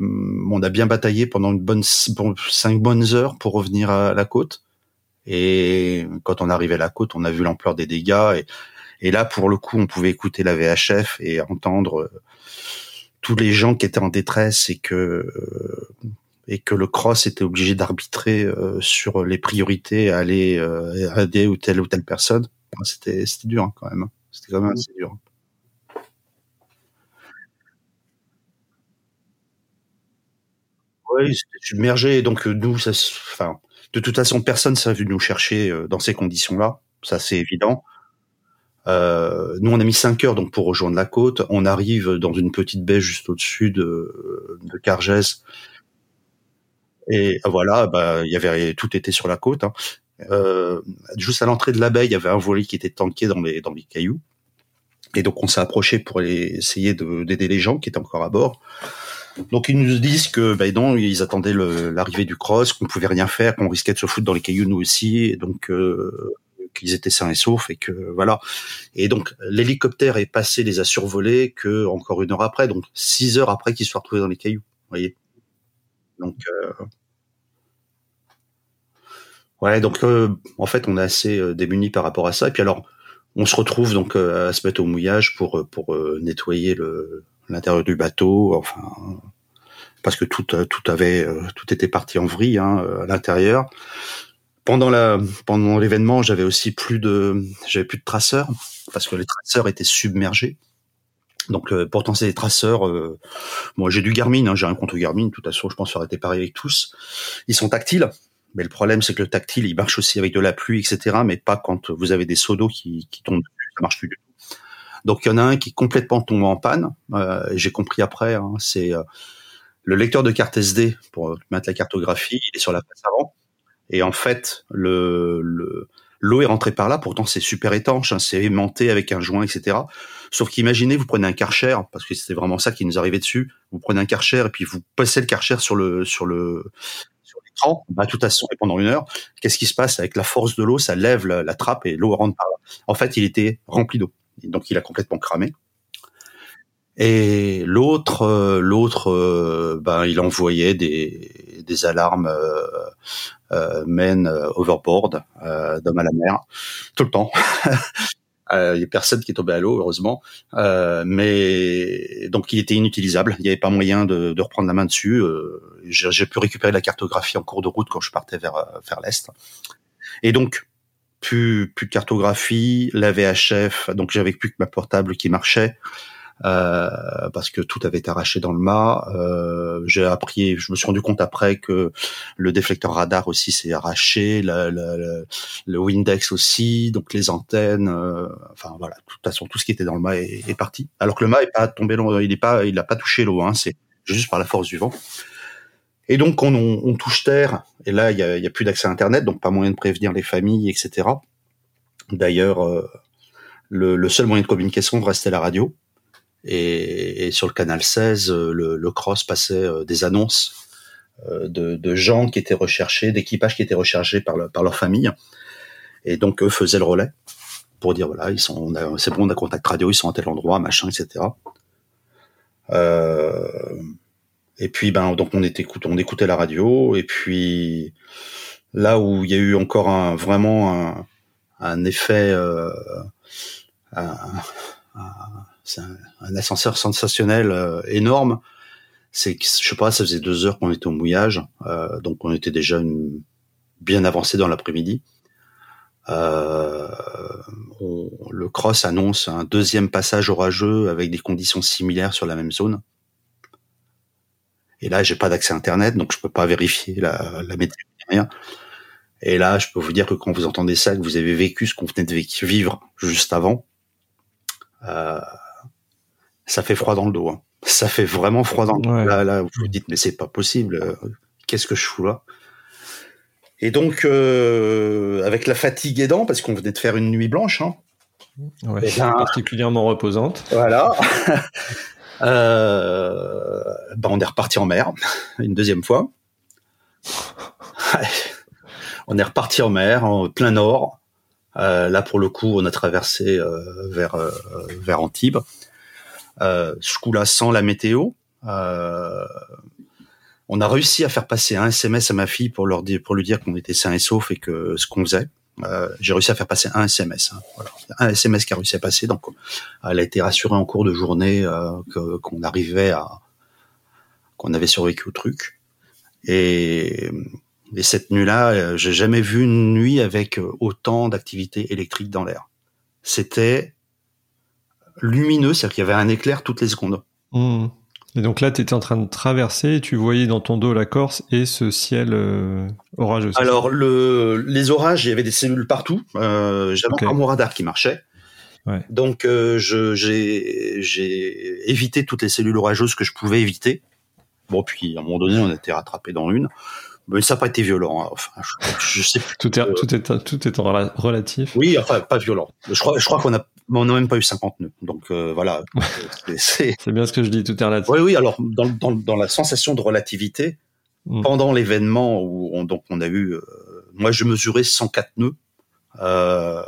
on a bien bataillé pendant une bonne cinq bonnes heures pour revenir à la côte. Et quand on arrivait à la côte, on a vu l'ampleur des dégâts. Et, et, là, pour le coup, on pouvait écouter la VHF et entendre euh, tous les gens qui étaient en détresse et que euh, et que le cross était obligé d'arbitrer sur les priorités à aller aider ou telle ou telle personne. C'était c'était dur hein, quand même. Hein. C'était quand même assez dur. Oui, c'était submergé. Donc euh, nous, ça, enfin, de toute façon, personne s'est vu nous chercher euh, dans ces conditions-là. Ça, c'est évident. Euh, nous, on a mis 5 heures donc pour rejoindre la côte. On arrive dans une petite baie juste au-dessus de, Cargès. Et voilà, bah, y avait tout était sur la côte. Hein. Euh, juste à l'entrée de la baie, il y avait un voilier qui était tanké dans les dans les cailloux. Et donc on s'est approché pour essayer d'aider les gens qui étaient encore à bord. Donc ils nous disent que ben non, ils attendaient l'arrivée du cross, qu'on pouvait rien faire, qu'on risquait de se foutre dans les cailloux nous aussi, et donc euh, qu'ils étaient sains et saufs et que voilà. Et donc l'hélicoptère est passé, les a survolés que encore une heure après, donc six heures après qu'ils soient retrouvés dans les cailloux. Vous voyez. Donc euh, ouais, donc euh, en fait on est assez démunis par rapport à ça. Et puis alors on se retrouve donc à se mettre au mouillage pour pour nettoyer le l'intérieur du bateau, enfin parce que tout tout avait tout était parti en vrille hein, à l'intérieur. Pendant la pendant l'événement, j'avais aussi plus de j'avais plus de traceurs parce que les traceurs étaient submergés. Donc pourtant c'est des traceurs. Euh, moi j'ai du Garmin, hein, j'ai un compte Garmin. De toute façon, je pense que ça aurait été pareil avec tous. Ils sont tactiles, mais le problème c'est que le tactile il marche aussi avec de la pluie, etc. Mais pas quand vous avez des seaux d'eau qui, qui tombent Ça marche plus du tout. Donc il y en a un qui complètement tombé en panne. Euh, J'ai compris après, hein, c'est euh, le lecteur de carte SD pour mettre la cartographie, il est sur la face avant. Et en fait, le, l'eau est rentrée par là. Pourtant, c'est super étanche, hein, c'est aimanté avec un joint, etc. Sauf qu'imaginez, vous prenez un karcher, parce que c'était vraiment ça qui nous arrivait dessus. Vous prenez un karcher et puis vous passez le karcher sur le sur le l'écran. Bah, tout à son pendant une heure. Qu'est-ce qui se passe avec la force de l'eau Ça lève la, la trappe et l'eau rentre par là. En fait, il était rempli d'eau donc il a complètement cramé. Et l'autre, euh, l'autre, euh, ben il envoyait des, des alarmes euh, euh men overboard, d'homme à la mer, tout le temps. <laughs> Euh, il y a personne qui est tombé à l'eau, heureusement. Euh, mais donc il était inutilisable. Il n'y avait pas moyen de, de, reprendre la main dessus. Euh, J'ai pu récupérer la cartographie en cours de route quand je partais vers vers l'est. Et donc plus plus de cartographie, la VHF. Donc j'avais plus que ma portable qui marchait. Euh, parce que tout avait été arraché dans le mât. Euh, j'ai appris, je me suis rendu compte après que le déflecteur radar aussi s'est arraché, le, Windex aussi, donc les antennes, euh, enfin voilà, de toute façon tout ce qui était dans le mât est, parti. Alors que le mât est pas tombé, il est pas, il a pas touché l'eau, hein, c'est juste par la force du vent. Et donc on, on, touche terre, et là il y a, a, plus d'accès à Internet, donc pas moyen de prévenir les familles, etc. D'ailleurs, euh, le, seul moyen de communication restait la radio. Et, sur le canal 16, euh, le, cross passait euh, des annonces de, de, gens qui étaient recherchés, d'équipages qui étaient recherchés par, le, par leur famille. Et donc eux faisaient le relais pour dire voilà, ils sont, c'est bon, on a contact radio, ils sont à tel endroit, machin, etc. Euh, et puis ben donc on on écoutait la radio et puis là où il y a eu encore un vraiment un, un effet euh, un, un, ascenseur sensationnel euh, énorme. C'est que je sais pas, ça faisait deux heures qu'on était au mouillage, euh, donc on était déjà une, bien avancé dans l'après-midi. Euh, le cross annonce un deuxième passage orageux avec des conditions similaires sur la même zone. Et là, j'ai pas d'accès à Internet, donc je peux pas vérifier la, la météo, rien. Et là, je peux vous dire que quand vous entendez ça, que vous avez vécu ce qu'on venait de vivre juste avant, euh, ça fait froid dans le dos. Hein. Ça fait vraiment froid dans le dos. Là, là, vous vous dites, mais c'est pas possible. Euh, qu'est-ce que je fous là? Et donc, euh, avec la fatigue aidant, parce qu'on venait de faire une nuit blanche, hein, ouais, ben, particulièrement reposante. Voilà. <laughs> euh, ben on est reparti en mer <laughs> une deuxième fois. on est reparti en mer, en plein nord. Euh, là, pour le coup, on a traversé euh, vers euh, vers Antibes. Euh, ce coup-là, sans la météo, euh, on a réussi à faire passer un SMS à ma fille pour leur dire, pour lui dire qu'on était sain et sauf et que ce qu'on faisait. Euh, j'ai réussi à faire passer un SMS, hein, un SMS qui a réussi à passer. Donc, elle a été rassurée en cours de journée euh, qu'on arrivait à, qu'on avait survécu au truc. Et, et cette nuit-là, j'ai jamais vu une nuit avec autant d'activité électrique dans l'air. C'était lumineux, c'est-à-dire qu'il y avait un éclair toutes les secondes. Mmh. Et donc là, tu étais en train de traverser, tu voyais dans ton dos la Corse et ce ciel euh, orageux. Alors, le, les orages, il y avait des cellules partout. Euh, J'avais okay. encore mon radar qui marchait. Ouais. Donc, euh, j'ai évité toutes les cellules orageuses que je pouvais éviter. Bon, puis à un moment donné, on a été rattrapé dans une. Mais ça n'a pas été violent. Hein. Enfin, je, je sais plus. <laughs> tout, est, tout, est, tout est en relatif. Oui, enfin, pas violent. Je crois, je crois qu'on a on n'a même pas eu 50 nœuds. Donc euh, voilà. <laughs> C'est bien ce que je dis, tout est relatif. Oui, oui. Alors dans, dans, dans la sensation de relativité, mm. pendant l'événement où on, donc on a eu, euh, moi je mesurais 104 nœuds. Euh,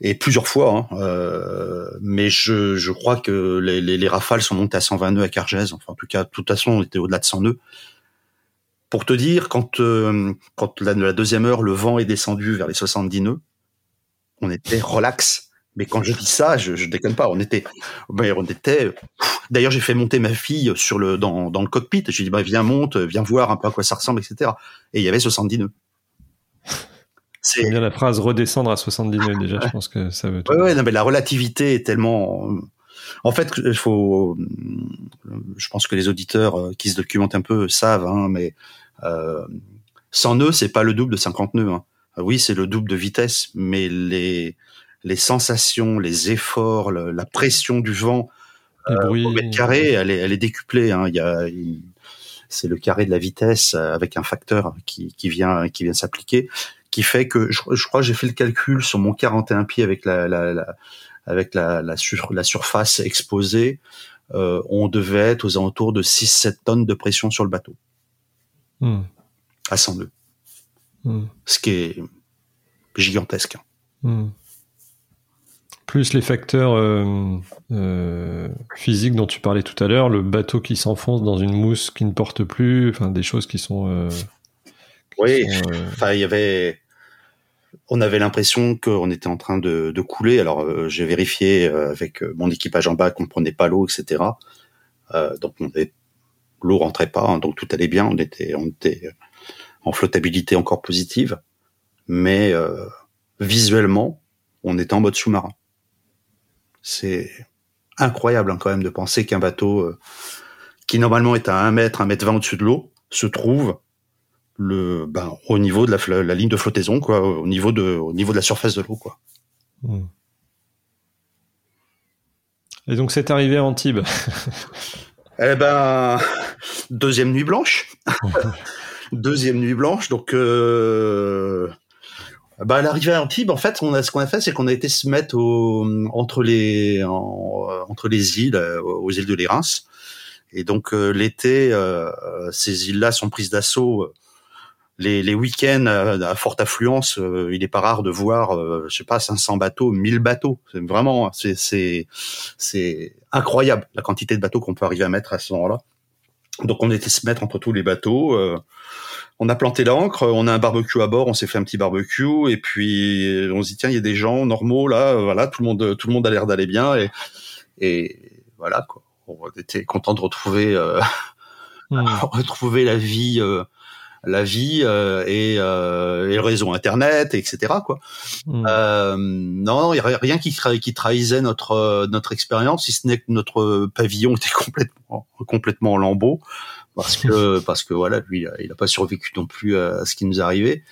et plusieurs fois, hein, euh, mais je, je crois que les, les, les, rafales sont montées à 120 nœuds à Cargèse. Enfin, en tout cas, de toute façon, on était au-delà de 100 nœuds. Pour te dire, quand, euh, quand la, la, deuxième heure, le vent est descendu vers les 70 nœuds, on était relax. Mais quand je dis ça, je, je déconne pas. On était, ben, on était. D'ailleurs, j'ai fait monter ma fille sur le dans, dans le cockpit. J'ai dit, bah, viens monte, viens voir un peu à quoi ça ressemble, etc. Et il y avait 70 nœuds. C'est bien la phrase redescendre à 70 nœuds déjà. Je pense que ça veut. Ouais, ouais, non, mais la relativité est tellement. En fait, il faut. Je pense que les auditeurs euh, qui se documentent un peu savent, hein, mais euh, 100 nœuds, c'est pas le double de 50 nœuds. Hein. Oui, c'est le double de vitesse, mais les les sensations, les efforts, le, la pression du vent euh, au mètre carré, elle est, elle est décuplée. Hein. Il y a, c'est le carré de la vitesse avec un facteur qui, qui vient, qui vient s'appliquer, qui fait que je, je crois que j'ai fait le calcul sur mon 41 pieds avec la, la, la avec la, la, sur, la surface exposée, euh, on devait être aux alentours de 6-7 tonnes de pression sur le bateau. Hmm. À 102. Hmm. Ce qui est gigantesque. Hmm plus les facteurs euh, euh, physiques dont tu parlais tout à l'heure, le bateau qui s'enfonce dans une mousse qui ne porte plus, enfin des choses qui sont. Qui oui, sont, enfin il y avait. On avait l'impression qu'on était en train de, couler. Alors j'ai vérifié avec mon équipage en bas qu'on prenait pas l'eau, etc. donc on l'eau rentrait pas, hein, donc tout allait bien. On était, en flottabilité encore positive, mais visuellement, on était en mode sous-marin. C'est incroyable hein, quand même de penser qu'un bateau euh, qui normalement est à 1 mètre, 1 mètre 20 au-dessus de l'eau, se trouve le, ben, au niveau de la, ligne de flottaison, quoi, au niveau de, au niveau de la surface de l'eau, quoi. Hmm. Et donc c'est arrivé à Antibes. <laughs> eh ben, deuxième nuit blanche. <laughs> deuxième nuit blanche, donc euh, bah, à l'arrivée à Antibes, en fait, on a, ce qu'on a fait, c'est qu'on a été se mettre au, entre les entre les îles, euh, aux îles de l'Érins. Et donc euh, l'été, euh, ces îles-là sont prises d'assaut. Les, les week-ends à, forte affluence, il est pas rare de voir, je sais pas, 500 bateaux, 1000 bateaux. C'est vraiment, c'est c'est c'est incroyable la quantité de bateaux qu'on peut arriver à mettre à ce moment-là. Donc on était se mettre entre tous les bateaux on a planté l'ancre, on a un barbecue à bord, on s'est fait un petit barbecue et puis on se dit tiens il y a des gens normaux là, voilà tout le monde tout le monde a l'air d'aller bien et et voilà quoi. On était content de retrouver euh, hmm. <laughs> retrouver la vie euh, la vie euh, et, euh, et, le réseau internet etc quoi. Hmm. Euh, non il y a rien qui qui trahissait notre notre expérience si ce n'est que notre pavillon était <laughs> complètement complètement en lambeaux parce que <laughs> parce que voilà, lui, il a pas survécu non plus à ce qui nous arrivait.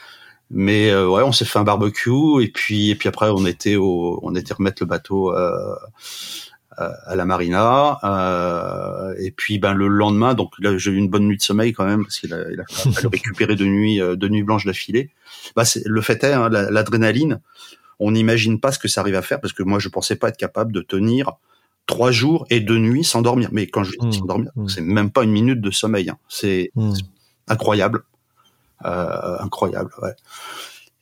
Mais euh, ouais, on s'est fait un barbecue et puis et puis après on était au, on était remettre le bateau euh, à la marina euh, et puis ben le lendemain donc là j'ai eu une bonne nuit de sommeil quand même parce qu'il a, il a <laughs> fallu récupérer de nuit euh, de nuit blanche d'affilée. Bah c'est le fait est hein, l'adrénaline, on n'imagine pas ce que ça arrive à faire parce que moi je pensais pas être capable de tenir trois jours et deux nuits sans dormir. Mais quand je dis mmh, sans dormir, mmh. c'est même pas une minute de sommeil. Hein. C'est mmh. incroyable, euh, incroyable. Ouais.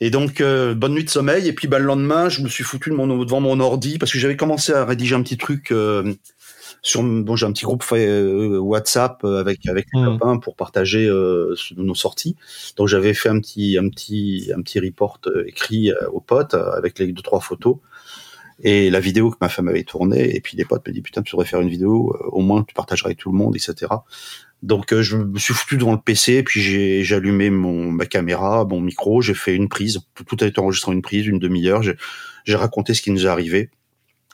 Et donc euh, bonne nuit de sommeil. Et puis bah, le lendemain, je me suis foutu de mon, devant mon ordi parce que j'avais commencé à rédiger un petit truc. Euh, sur bon j'ai un petit groupe euh, WhatsApp avec avec les copains pour partager nos sorties donc j'avais fait un petit un petit un petit report écrit aux potes avec les deux trois photos et la vidéo que ma femme avait tournée, et puis des potes me disent putain tu devrais faire une vidéo, euh, au moins tu partageras avec tout le monde, etc. Donc euh, je me suis foutu devant le PC, puis j'ai, j'ai allumé mon ma caméra, mon micro, j'ai fait une prise, tout a été enregistré en une prise, une demi-heure. J'ai, j'ai raconté ce qui nous est arrivé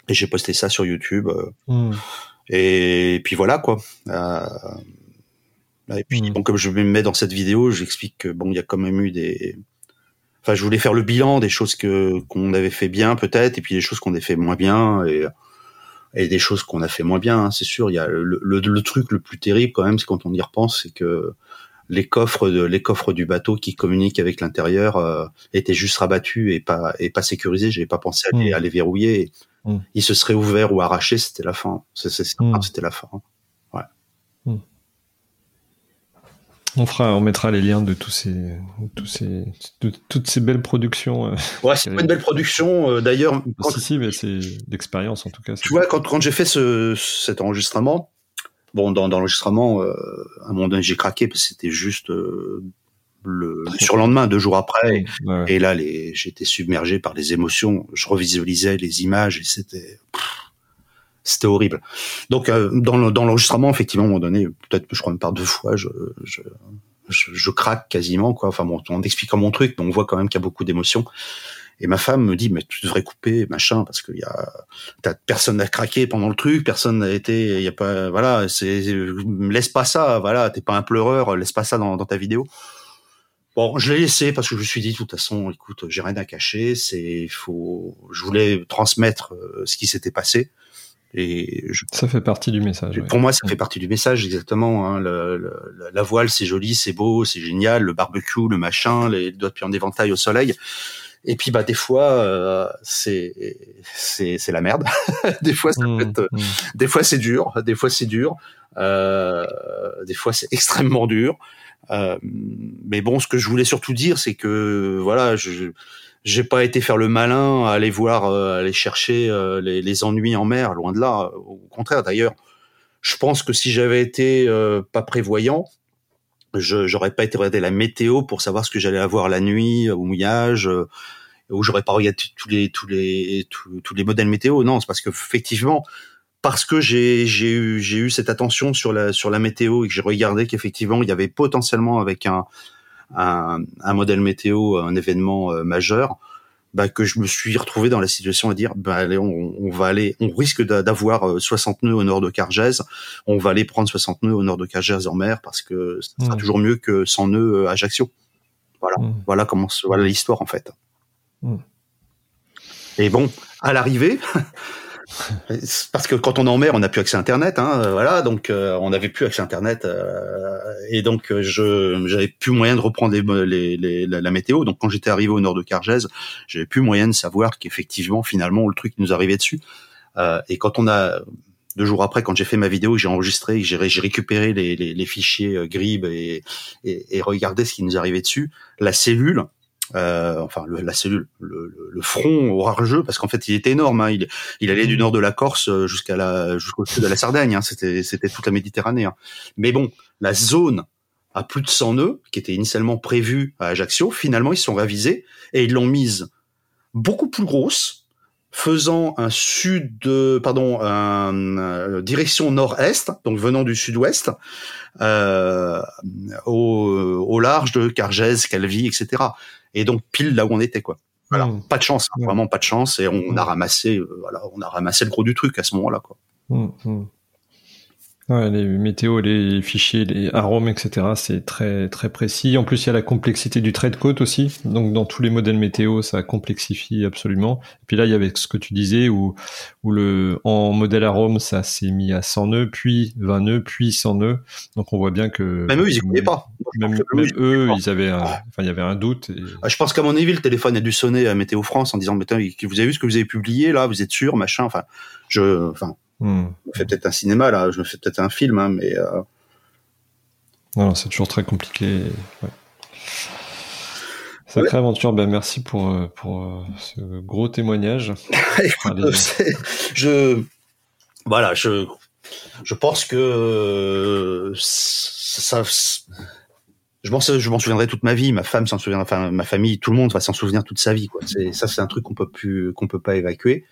et j'ai posté ça sur YouTube. Euh, hmm. Et puis voilà quoi. et puis hmm. bon comme je me mets dans cette vidéo, j'explique que bon il y a quand même eu des enfin je voulais faire le bilan des choses que qu'on avait fait bien peut-être et puis des choses qu'on avait fait moins bien et et des choses qu'on a fait moins bien hein, c'est sûr il y a le, le, truc le plus terrible quand même c'est quand on y repense c'est que les coffres de les coffres du bateau qui communiquent avec l'intérieur euh, étaient juste rabattus et pas et pas sécurisés j'avais pas pensé à les, mmh. verrouiller mmh. ils se seraient ouverts ou arrachés c'était la fin mmh. c'était la fin On fera, on mettra les liens de tous ces, tous ces, de toutes ces belles productions. Euh, ouais, c'est pas une belle production. Euh, d'ailleurs, si, mais c'est l'expérience en tout cas. Tu vois, quand, quand j'ai fait ce, cet enregistrement, bon, dans, dans l'enregistrement, euh, à un moment donné, j'ai craqué parce que c'était juste le surlendemain, deux jours après. Et là, j'étais submergé par les émotions. Je revisualisais les images et c'était c'était horrible. Donc euh, dans l'enregistrement, effectivement, à un moment donné, peut-être je crois même par deux fois, je, je, je, craque quasiment quoi. Enfin bon, en expliquant mon truc, mais on voit quand même qu'il y a beaucoup d'émotions. Et ma femme me dit mais tu devrais couper machin parce qu'il y a personne n'a craqué pendant le truc, personne n'a été, il y a pas voilà, c'est laisse pas ça, voilà, t'es pas un pleureur, laisse pas ça dans, ta vidéo. Bon, je l'ai laissé parce que je me suis dit de toute façon, écoute, j'ai rien à cacher, c'est faut, je voulais transmettre euh, ce qui s'était passé. Et ça fait partie du message. Pour moi, ça fait partie du message exactement. Hein. Le, la voile, c'est joli, c'est beau, c'est génial. Le barbecue, le machin, les doigts de pied en éventail au soleil. Et puis bah des fois euh, c'est c'est c'est la merde. <laughs> des fois ça peut mmh, être, mmh. des fois c'est dur, des fois c'est dur, euh, des fois c'est <laughs> extrêmement dur. Euh, mais bon, ce que je voulais surtout dire, c'est que voilà, je j'ai pas été faire le malin à aller voir, euh, aller chercher euh, les, les, ennuis en mer, loin de là. Au contraire, d'ailleurs, je pense que si j'avais été euh, pas prévoyant, je j'aurais pas été regarder la météo pour savoir ce que j'allais avoir la nuit au mouillage. où j'aurais pas regardé tous les tous les tous, les modèles météo. Non, c'est parce que effectivement, parce que j'ai j'ai eu j'ai eu cette attention sur la sur la météo et que j'ai regardé qu'effectivement il y avait potentiellement avec un un, un modèle météo un événement euh, majeur bah, que je me suis retrouvé dans la situation à dire bah allez on, on va aller on risque d'avoir 60 euh, nœuds au nord de Cargèse on va aller prendre 60 nœuds au nord de Cargèse en mer parce que ça sera mmh. toujours mieux que 100 nœuds à Ajaccio voilà mmh. voilà comment voilà l'histoire en fait mmh. et bon à l'arrivée <laughs> parce que quand on est en mer, on n'a plus accès à Internet, hein, euh, voilà, donc euh, on n'avait plus accès à Internet, euh, et donc je j'avais plus moyen de reprendre les, les, la, météo. Donc quand j'étais arrivé au nord de Cargèse, j'avais plus moyen de savoir qu'effectivement, finalement, le truc nous arrivait dessus. et quand on a deux jours après, quand j'ai fait ma vidéo, j'ai enregistré, j'ai récupéré les, les, les fichiers GRIB et, et, et regardé ce qui nous arrivait dessus, la cellule euh, enfin le, la cellule, le, le, front orageux, parce qu'en fait il était énorme. Hein. Il, il, allait du nord de la Corse euh, jusqu'à la jusqu'au sud de la Sardaigne. Hein. C'était c'était toute la Méditerranée. Hein. Mais bon, la zone à plus de 100 nœuds, qui était initialement prévue à Ajaccio, finalement ils sont révisés et ils l'ont mise beaucoup plus grosse, faisant un sud, pardon, un, euh, direction nord-est, donc venant du sud-ouest, euh, au, au, large de Cargèse, Calvi, etc et donc pile là où on était quoi. Voilà, mmh. pas de chance, hein, vraiment pas de chance et on, a mmh. ramassé euh, voilà, on a ramassé le gros du truc à ce moment-là quoi. Mmh, Ouais, les météos, les fichiers, les arômes, etc. C'est très très précis. En plus, il y a la complexité du trait de côte aussi. Donc, dans tous les modèles météo, ça complexifie absolument. Et puis là, il y avait ce que tu disais où où le en modèle arôme, ça s'est mis à 100 nœuds, puis 20 nœuds, puis 100 nœuds. Donc, on voit bien que même eux, ils y pas. Même, eux, ils avaient, un, enfin, il y avait un doute. Ah, je pense qu'à mon avis, le téléphone a dû sonner à Météo France en disant, mais vous avez vu ce que vous avez publié là, vous êtes sûr, machin. Enfin, je, enfin Hmm. Je fais peut-être un cinéma là, je me fais peut-être un film, hein, mais. Euh... Non, c'est toujours très compliqué. Ouais. Sacrée aventure, ben merci pour, euh, pour euh, ce gros témoignage. <laughs> je, voilà, je, je pense que ça, je m'en, je m'en souviendrai toute ma vie. Ma femme s'en souviendra, enfin ma famille, tout le monde va s'en souvenir toute sa vie. Quoi. C'est, ça, c'est un truc qu'on peut plus, qu'on peut pas évacuer.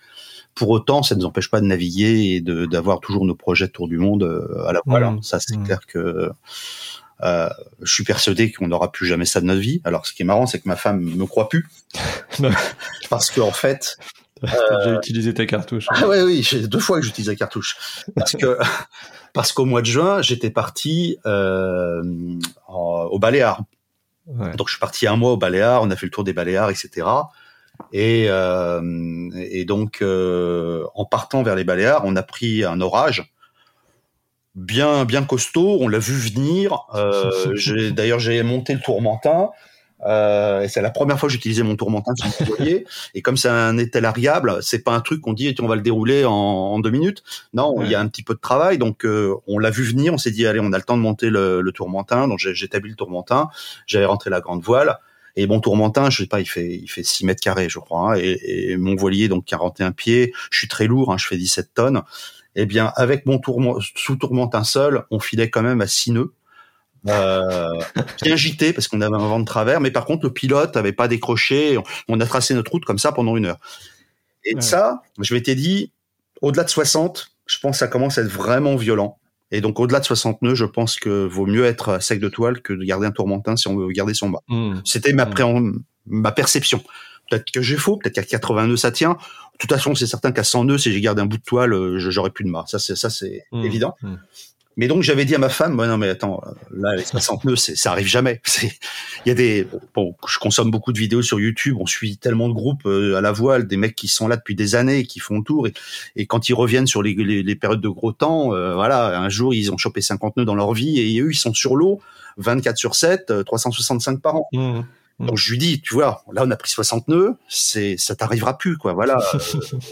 Pour autant, ça ne nous empêche pas de naviguer et de, d'avoir toujours nos projets de tour du monde euh, à la voile. Hein. Ça, c'est clair que euh, je suis persuadé qu'on n'aura plus jamais ça de notre vie. Alors, ce qui est marrant, c'est que ma femme me croit plus, <laughs> <laughs> parce qu'en fait, j'ai euh, utilisé ta cartouche. Ah ouais, oui, j'ai deux fois que j'utilise la cartouche, parce que <laughs> parce qu'au mois de juin, j'étais parti euh, au Baléares. Donc, je suis parti un mois au Baléares. On a fait le tour des Baléares, etc. Et, euh, et donc, euh, en partant vers les Baléares, on a pris un orage bien bien costaud. On l'a vu venir. Euh, <laughs> D'ailleurs, j'ai monté le tourmentin. Euh, et c'est la première fois que j'utilisais mon tourmentin sur le voyez. Et comme c'est un variable, c'est pas un truc qu'on dit on va le dérouler en, en deux minutes. Non, il y a un petit peu de travail. Donc euh, on l'a vu venir. On s'est dit allez, on a le temps de monter le, le tourmentin. Donc j'ai établi le tourmentin. J'avais rentré la grande voile. Et mon tourmentin, je sais pas, il fait il fait 6 mètres carrés, je crois. Hein, et, mon voilier, donc 41 pieds. Je suis très lourd, hein, je fais 17 tonnes. Eh bien, avec mon tourment, sous tourmentin seul, on filait quand même à 6 nœuds. Euh, <laughs> bien gité parce qu'on avait un vent de travers, mais par contre le pilote avait pas décroché. On a tracé notre route comme ça pendant une heure. Et ça, je m'étais dit, au-delà de 60, je pense que ça commence à être vraiment violent. Et donc, au-delà de 60 nœuds, je pense que vaut mieux être sec de toile que de garder un tourmentin si on veut garder son bas. Mmh. C'était ma, mmh. ma perception. Peut-être que j'ai faux, peut-être qu'à 80 nœuds ça tient. De toute façon, c'est certain qu'à 100 nœuds, si j'ai gardé un bout de toile, euh, j'aurais plus de mât. Ça, c'est ça, c'est mmh. évident. Mais donc j'avais dit à ma femme, bah non mais attends, là les 60 nœuds, ça arrive jamais. <laughs> Il y a des, bon, je consomme beaucoup de vidéos sur YouTube, on suit tellement de groupes euh, à la voile, des mecs qui sont là depuis des années, qui font le tour, et, et quand ils reviennent sur les, les, périodes de gros temps, euh, voilà, un jour ils ont chopé 50 nœuds dans leur vie, et eux ils sont sur l'eau 24 sur 7, 365 par an. Mmh. Donc je lui dis, tu vois, là on a pris 60 nœuds, c'est ça t'arrivera plus quoi. Voilà.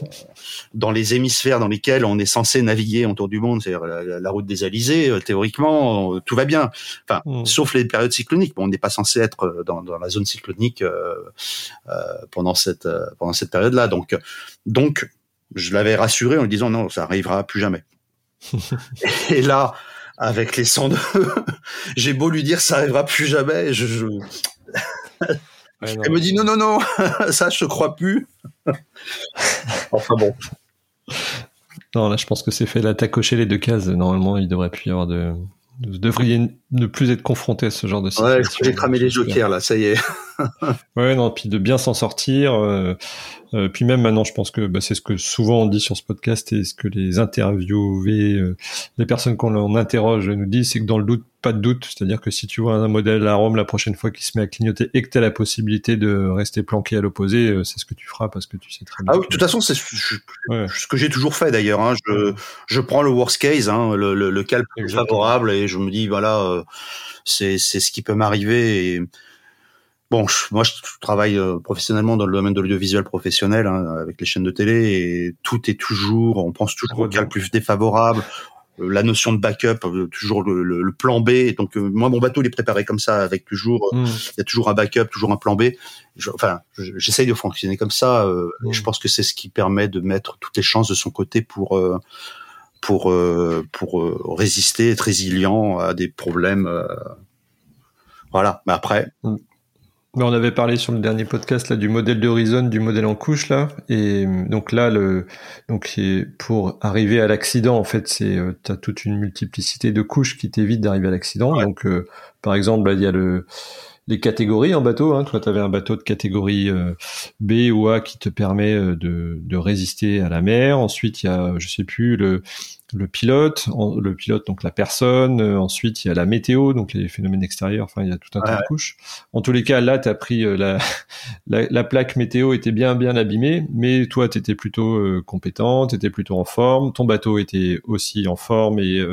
<laughs> dans les hémisphères dans lesquels on est censé naviguer autour du monde, c'est-à-dire la, route des Alizés, euh, théoriquement euh, tout va bien. Enfin, hmm. sauf les périodes cycloniques. Bon, on n'est pas censé être euh, dans, dans, la zone cyclonique euh, pendant cette pendant cette période-là. Donc donc je l'avais rassuré en lui disant non, ça arrivera plus jamais. <laughs> Et là, avec les 100 nœuds, <laughs> j'ai beau lui dire ça arrivera plus jamais, je, je Elle me dit non, non, non, <laughs> ça, je te crois plus. <laughs> enfin bon. Non, là, je pense que c'est fait. Là, t'as coché les deux cases. Normalement, il devrait plus y avoir de. Vous devriez ne plus être confronté à ce genre de situation. Ouais, j'ai cramé les jokers là, ça y est. ouais, non, puis de bien s'en sortir. Euh, euh, puis même maintenant, je pense que bah, c'est ce que souvent on dit sur ce podcast et ce que les interviewés, euh, les personnes qu'on interroge nous disent, c'est que dans le doute, pas de doute. C'est-à-dire que si tu vois un modèle à Rome la prochaine fois qui se met à clignoter et que tu as la possibilité de rester planqué à l'opposé, euh, c'est ce que tu feras parce que tu sais très bien. Ah oui, de toute façon, c'est ce que j'ai toujours fait d'ailleurs. Hein. Je, je prends le worst case, hein, le, le, le plus favorable et je me dis voilà, c'est c'est ce qui peut m'arriver et Bon, moi, je travaille euh, professionnellement dans le domaine de l'audiovisuel professionnel hein, avec les chaînes de télé et tout est toujours, on pense toujours au cas le plus défavorable. Euh, la notion de backup, euh, toujours le, plan B. Donc moi, mon bateau il est préparé comme ça, avec toujours, mmh. il y a toujours un backup, toujours un plan B. enfin, j'essaye de fonctionner comme ça. Mmh. Je pense que c'est ce qui permet de mettre toutes les chances de son côté pour pour pour résister, être résilient à des problèmes. voilà. Mais après. Mmh on avait parlé sur le dernier podcast là du modèle d'Horizon, du modèle en couche là, et donc là le donc pour arriver à l'accident en fait c'est euh, tu as toute une multiplicité de couches qui t'évitent d'arriver à l'accident. Donc euh, par exemple il y a le les catégories en bateau. Hein. Toi, tu avais un bateau de catégorie euh, B ou A qui te permet de, de résister à la mer. Ensuite, il y a, je sais plus, le, le pilote, le pilote donc la personne, euh, ensuite il y a la météo, donc les phénomènes extérieurs, enfin il y a tout un tas de couches. En tous les cas, là tu as pris euh, <laughs> la, la, plaque météo était bien bien abîmée, mais toi tu étais plutôt euh, compétent, tu étais plutôt en forme, ton bateau était aussi en forme et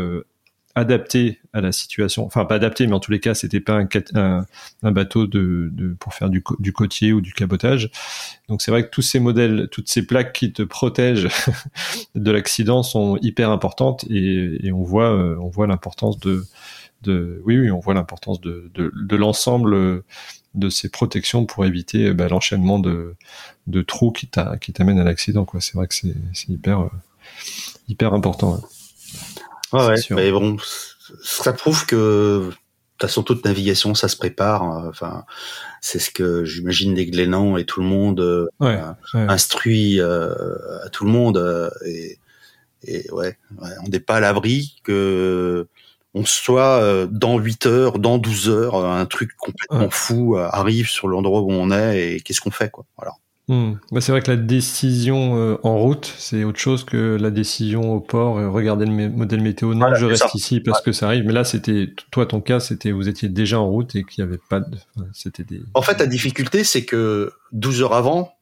adapté à la situation. Enfin, pas adapté, mais en tous les cas, c'était pas un, bateau pour faire du, du côtier ou du cabotage. Donc, c'est vrai que tous ces modèles, toutes ces plaques qui te protègent <laughs> de l'accident sont hyper importantes et, on voit, euh, on voit l'importance de, oui, oui, on voit l'importance de, l'ensemble de ces protections pour éviter bah, l'enchaînement de, trous qui t'amènent à l'accident. C'est vrai que c'est, euh, hyper important. Ouais, mais bon, ça prouve que de toute façon toute navigation ça se prépare. Hein. Enfin, c'est ce que j'imagine les Glénans et tout le monde euh, instruit euh, à tout le monde euh, et, et ouais, on n'est pas à l'abri que on soit dans 8 heures, dans 12 heures, un truc complètement fou arrive sur l'endroit où on est et qu'est-ce qu'on fait quoi. Voilà. Hmm. Bah, c'est vrai que la décision euh, en route, c'est autre chose que la décision au port. Euh, regarder le modèle météo. Non, je reste ici parce que ça arrive. Mais là, c'était toi, ton cas, c'était vous étiez déjà en route et qu'il n'y avait pas de. C'était des. En fait, la difficulté, c'est que 12 heures avant,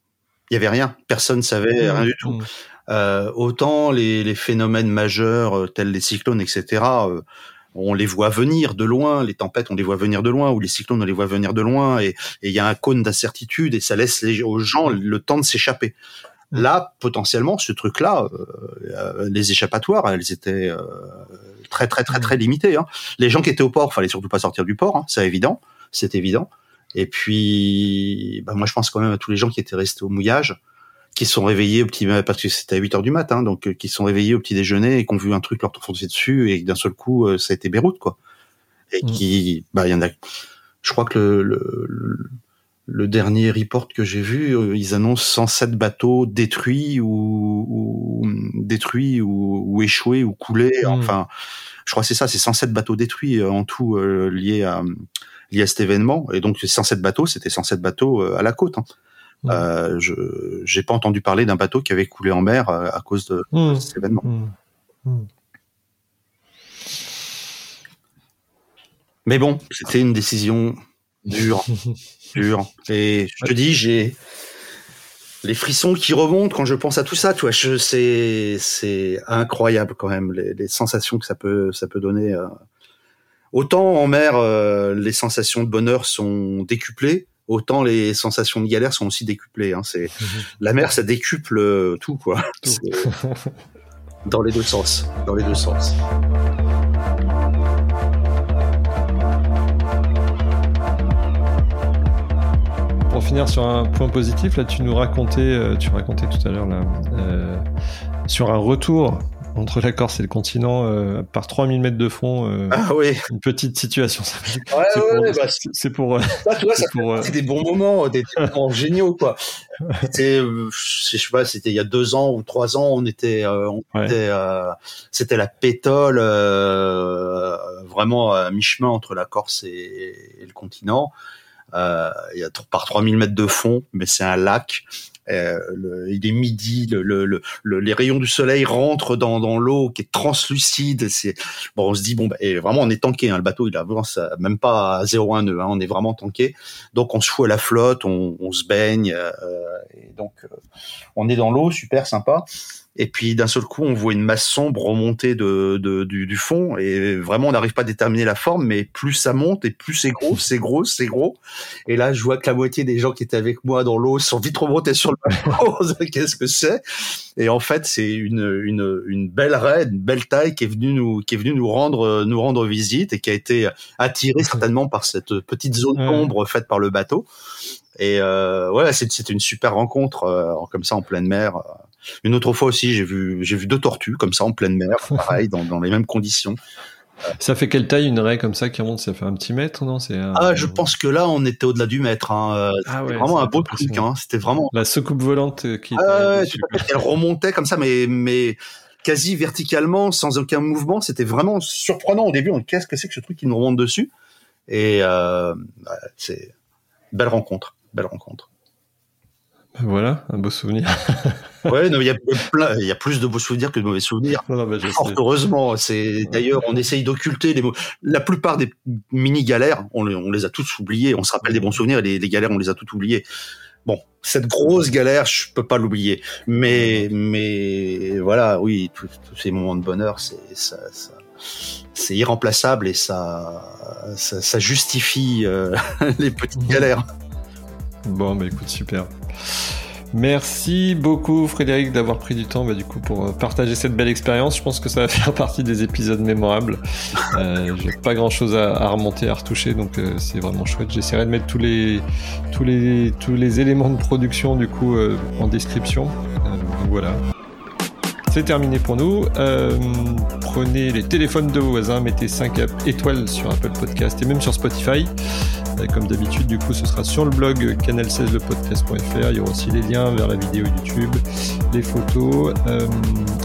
il y avait rien. Personne ne savait hmm. rien du tout. Hmm. Euh, autant les, les, phénomènes majeurs euh, tels les cyclones, etc on les voit venir de loin, les tempêtes, on les voit venir de loin, ou les cyclones, on les voit venir de loin, et il y a un cône d'incertitude, et ça laisse les, aux gens le temps de s'échapper. Mm. Là, potentiellement, ce truc-là, euh, les échappatoires, elles étaient euh, très très très très limitées. Hein. Les gens qui étaient au port, fallait surtout pas sortir du port, hein, c'est évident, c'est évident. Et puis, bah, moi, je pense quand même à tous les gens qui étaient restés au mouillage qui sont réveillés au petit parce que c'était à 8 heures du matin donc euh, qui sont réveillés au petit déjeuner et qui ont vu un truc leur foncer dessus et d'un seul coup euh, ça a été Beyrouth quoi et mm. qui bah il y en a je crois que le, le, le dernier report que j'ai vu euh, ils annoncent 107 bateaux détruits ou, ou détruits ou, ou, échoués ou coulés mm. enfin je crois que c'est ça c'est 107 bateaux détruits en tout liés à liés à cet événement et donc 107 bateaux c'était 107 bateaux à la côte hein. Euh, je j'ai pas entendu parler d'un bateau qui avait coulé en mer euh, à cause de, mmh. cet événement. Mmh. Mmh. Mais bon, c'était une décision dure, <laughs> dure. Et je te dis, j'ai les frissons qui remontent quand je pense à tout ça. Tu vois, c'est c'est incroyable quand même les, les, sensations que ça peut ça peut donner. Euh. Autant en mer, euh, les sensations de bonheur sont décuplées autant les sensations de galère sont aussi décuplées. Hein. C'est la mer, ça décuple euh, tout quoi. dans les deux sens, dans les deux sens. Pour finir sur un point positif, là, tu nous racontais, euh, tu racontais tout à l'heure là, euh, sur un retour entre la Corse et le continent euh, par 3000 mètres de fond. Euh, ah oui. Une petite situation. Ouais, ouais, bah, c'est pour. Euh, tu vois, ça pour, des bons moments, des, moments géniaux, quoi. <laughs> C'était, je sais pas, c'était il y a deux ans ou trois ans, on était, c'était la pétole, vraiment à mi-chemin entre la Corse et, et le continent. il y a par 3000 mètres de fond, mais c'est un lac. Euh, le, il est midi, le, le, les rayons du soleil rentrent dans, dans l'eau qui est translucide. C'est bon, on se dit bon, bah, et vraiment on est tanké. Hein, le bateau il avance même pas à 0,1 nœud. Hein, on est vraiment tanké. Donc on se fout à la flotte, on, on se baigne. Euh, et donc euh, on est dans l'eau, super sympa. Et puis d'un seul coup, on voit une masse sombre remonter de, de du, du, fond, et vraiment, on n'arrive pas à déterminer la forme, mais plus ça monte et plus c'est gros, c'est gros, c'est gros. Et là, je vois que la moitié des gens qui étaient avec moi dans l'eau sont vite remontés sur le <laughs> bateau. Qu'est-ce que c'est? Et en fait, c'est une, une, une belle raie, une belle taille qui est venue nous qui est venue nous rendre nous rendre visite et qui a été attirée certainement par cette petite zone sombre faite par le bateau. Et euh, ouais, c'était une super rencontre euh, comme ça en pleine mer. Une autre fois aussi, j'ai vu, j'ai vu deux tortues comme ça en pleine mer, <laughs> pareil, dans, dans, les mêmes conditions. Ça fait quelle taille une raie comme ça qui remonte Ça fait un petit mètre, non? C'est Ah, je pense que là, on était au-delà du mètre. Hein. Euh, ah ouais, vraiment un beau truc. Hein. C'était vraiment la soucoupe volante qui. Ah, ouais, elle remontait comme ça, mais mais quasi verticalement, sans aucun mouvement. C'était vraiment surprenant au début. On qu'est-ce que c'est que ce truc qui nous remonte dessus? Et euh, c'est belle rencontre, belle rencontre. Ben voilà, un beau souvenir. <laughs> ouais, il y y a plus de beaux souvenirs que de mauvais souvenirs. Non, non, heureusement, c'est d'ailleurs on essaye d'occulter les mots. La plupart des mini galères, on les, on les a tous oubliés. On se rappelle des bons souvenirs et les, galères, on les a toutes oubliées. Bon, cette grosse galère, je peux pas l'oublier. Mais, mais voilà, oui, tous ces moments de bonheur, c'est ça, ça c'est irremplaçable et ça, ça, ça justifie euh, <laughs> les petites galères. Bon, bah écoute, super. Merci beaucoup Frédéric d'avoir pris du temps bah, du coup pour euh, partager cette belle expérience. Je pense que ça va <laughs> faire partie des épisodes mémorables. Euh, J'ai pas grand chose à, remonter, à retoucher, donc euh, c'est vraiment chouette. J'essaierai de mettre tous les tous les tous les éléments de production du coup euh, en description. voilà. C'est terminé pour nous. prenez les téléphones de vos voisins, mettez 5 étoiles sur Apple Podcast et même sur Spotify. Comme d'habitude, du coup, ce sera sur le blog canal16lepodcast.fr. Il y aura aussi les liens vers la vidéo YouTube, les photos. Euh,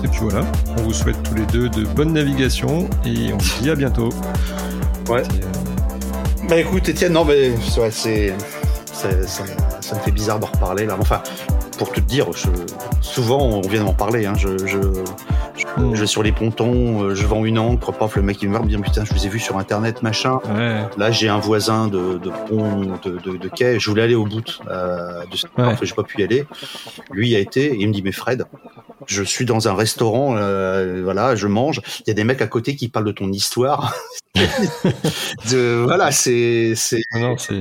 et puis voilà, on vous souhaite tous les deux de bonne navigation et on vous dit à bientôt. Ouais. Euh, bah écoute, Étienne, non, mais c'est. Ça, ça, me fait bizarre d'en reparler là. Enfin, pour te dire, souvent on vient d'en parler. Hein, je, je, je, vais sur les pontons, euh, je vends une encre, paf, le mec il me dit putain, je vous ai vu sur internet, machin. Là j'ai un voisin de, de pont, de, de, de, quai, je voulais aller au bout euh, de cette ouais. j'ai pas pu y aller. Lui a été, et il me dit mais Fred, je suis dans un restaurant, euh, voilà, je mange, il y a des mecs à côté qui parlent de ton histoire. <laughs> de, voilà, c'est, c'est. Non, c'est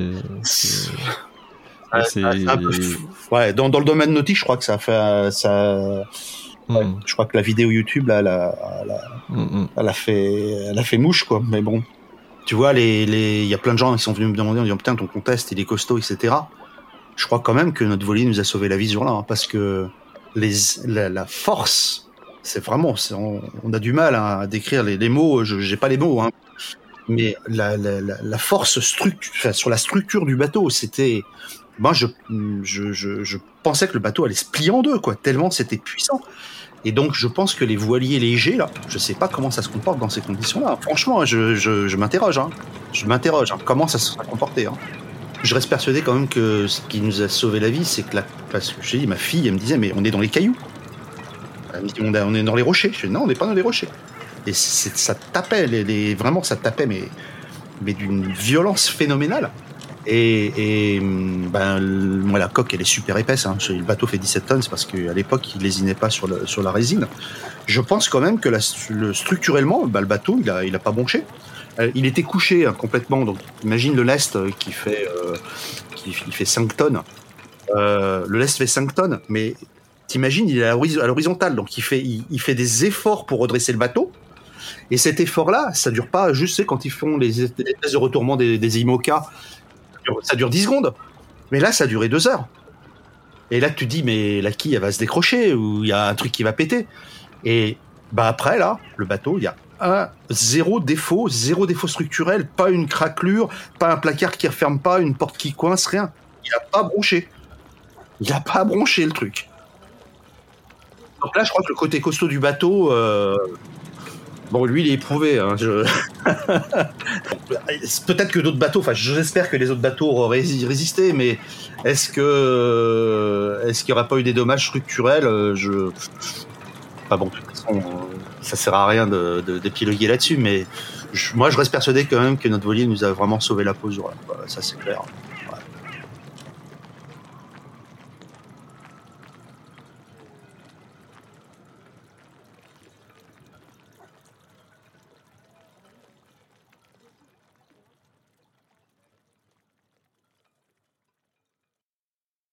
ouais, dans, dans le domaine nautique, je crois que ça fait ça. Hmm. je crois que la vidéo YouTube là, elle a, elle, a, elle a, fait, elle a fait mouche quoi. Mais bon, tu vois, les, les, il y a plein de gens qui sont venus me demander en disant putain ton contest il est costaud, etc. Je crois quand même que notre voilier nous a sauvé la vie ce jour-là, hein, parce que les, la, la force, c'est vraiment, on, on, a du mal hein, à décrire les, les mots. Je j'ai pas les mots, hein, mais la, la, la force structure, sur la structure du bateau, c'était moi, je, je, je, je, pensais que le bateau allait se plier en deux, quoi, tellement c'était puissant. Et donc, je pense que les voiliers légers, là, je sais pas comment ça se comporte dans ces conditions-là. Franchement, je, je, m'interroge. Hein. Je m'interroge. Hein. Comment ça se sera comporté hein. Je reste persuadé quand même que ce qui nous a sauvé la vie, c'est que la, parce que j'ai dit, ma fille, elle me disait, mais on est dans les cailloux. Elle me dit, on est dans les rochers. Je dis, non, on n'est pas dans les rochers. Et ça tapait, les, vraiment, ça tapait, mais d'une violence phénoménale. Et, et ben, moi, la coque, elle est super épaisse. Hein. Le bateau fait 17 tonnes, c'est parce qu'à l'époque, il lésinait pas sur, sur la résine. Je pense quand même que le, structurellement, ben, le bateau, il a, pas bonché. Euh, il était couché hein, complètement. Donc, imagine le lest qui fait, euh, qui, fait 5 tonnes. Euh, le lest fait 5 tonnes, mais t'imagines, il est à l'horizontale. Donc, il fait, il, fait des efforts pour redresser le bateau. Et cet effort-là, ça dure pas juste quand ils font les, les tests de retournement des, des IMOCA ça dure 10 secondes. Mais là, ça a duré 2 heures. Et là, tu dis, mais la quille, elle va se décrocher ou il y a un truc qui va péter. Et Bah après là, le bateau, il y a un zéro défaut, zéro défaut structurel, pas une craquelure, pas un placard qui referme pas, une porte qui coince, rien. Il a pas bronché. Il a pas bronché le truc. Donc là, je crois que le côté costaud du bateau, euh, bon, lui, il est éprouvé. Hein, <laughs> Peut-être que d'autres bateaux, enfin, j'espère que les autres bateaux auraient résisté, mais est-ce que, est-ce qu'il n'y aurait pas eu des dommages structurels euh, Je, pas bon, de toute façon, ça sert à rien d'épiloguer là-dessus, mais moi, je reste persuadé quand même que notre voilier nous a vraiment sauvé la peau. ça, c'est clair.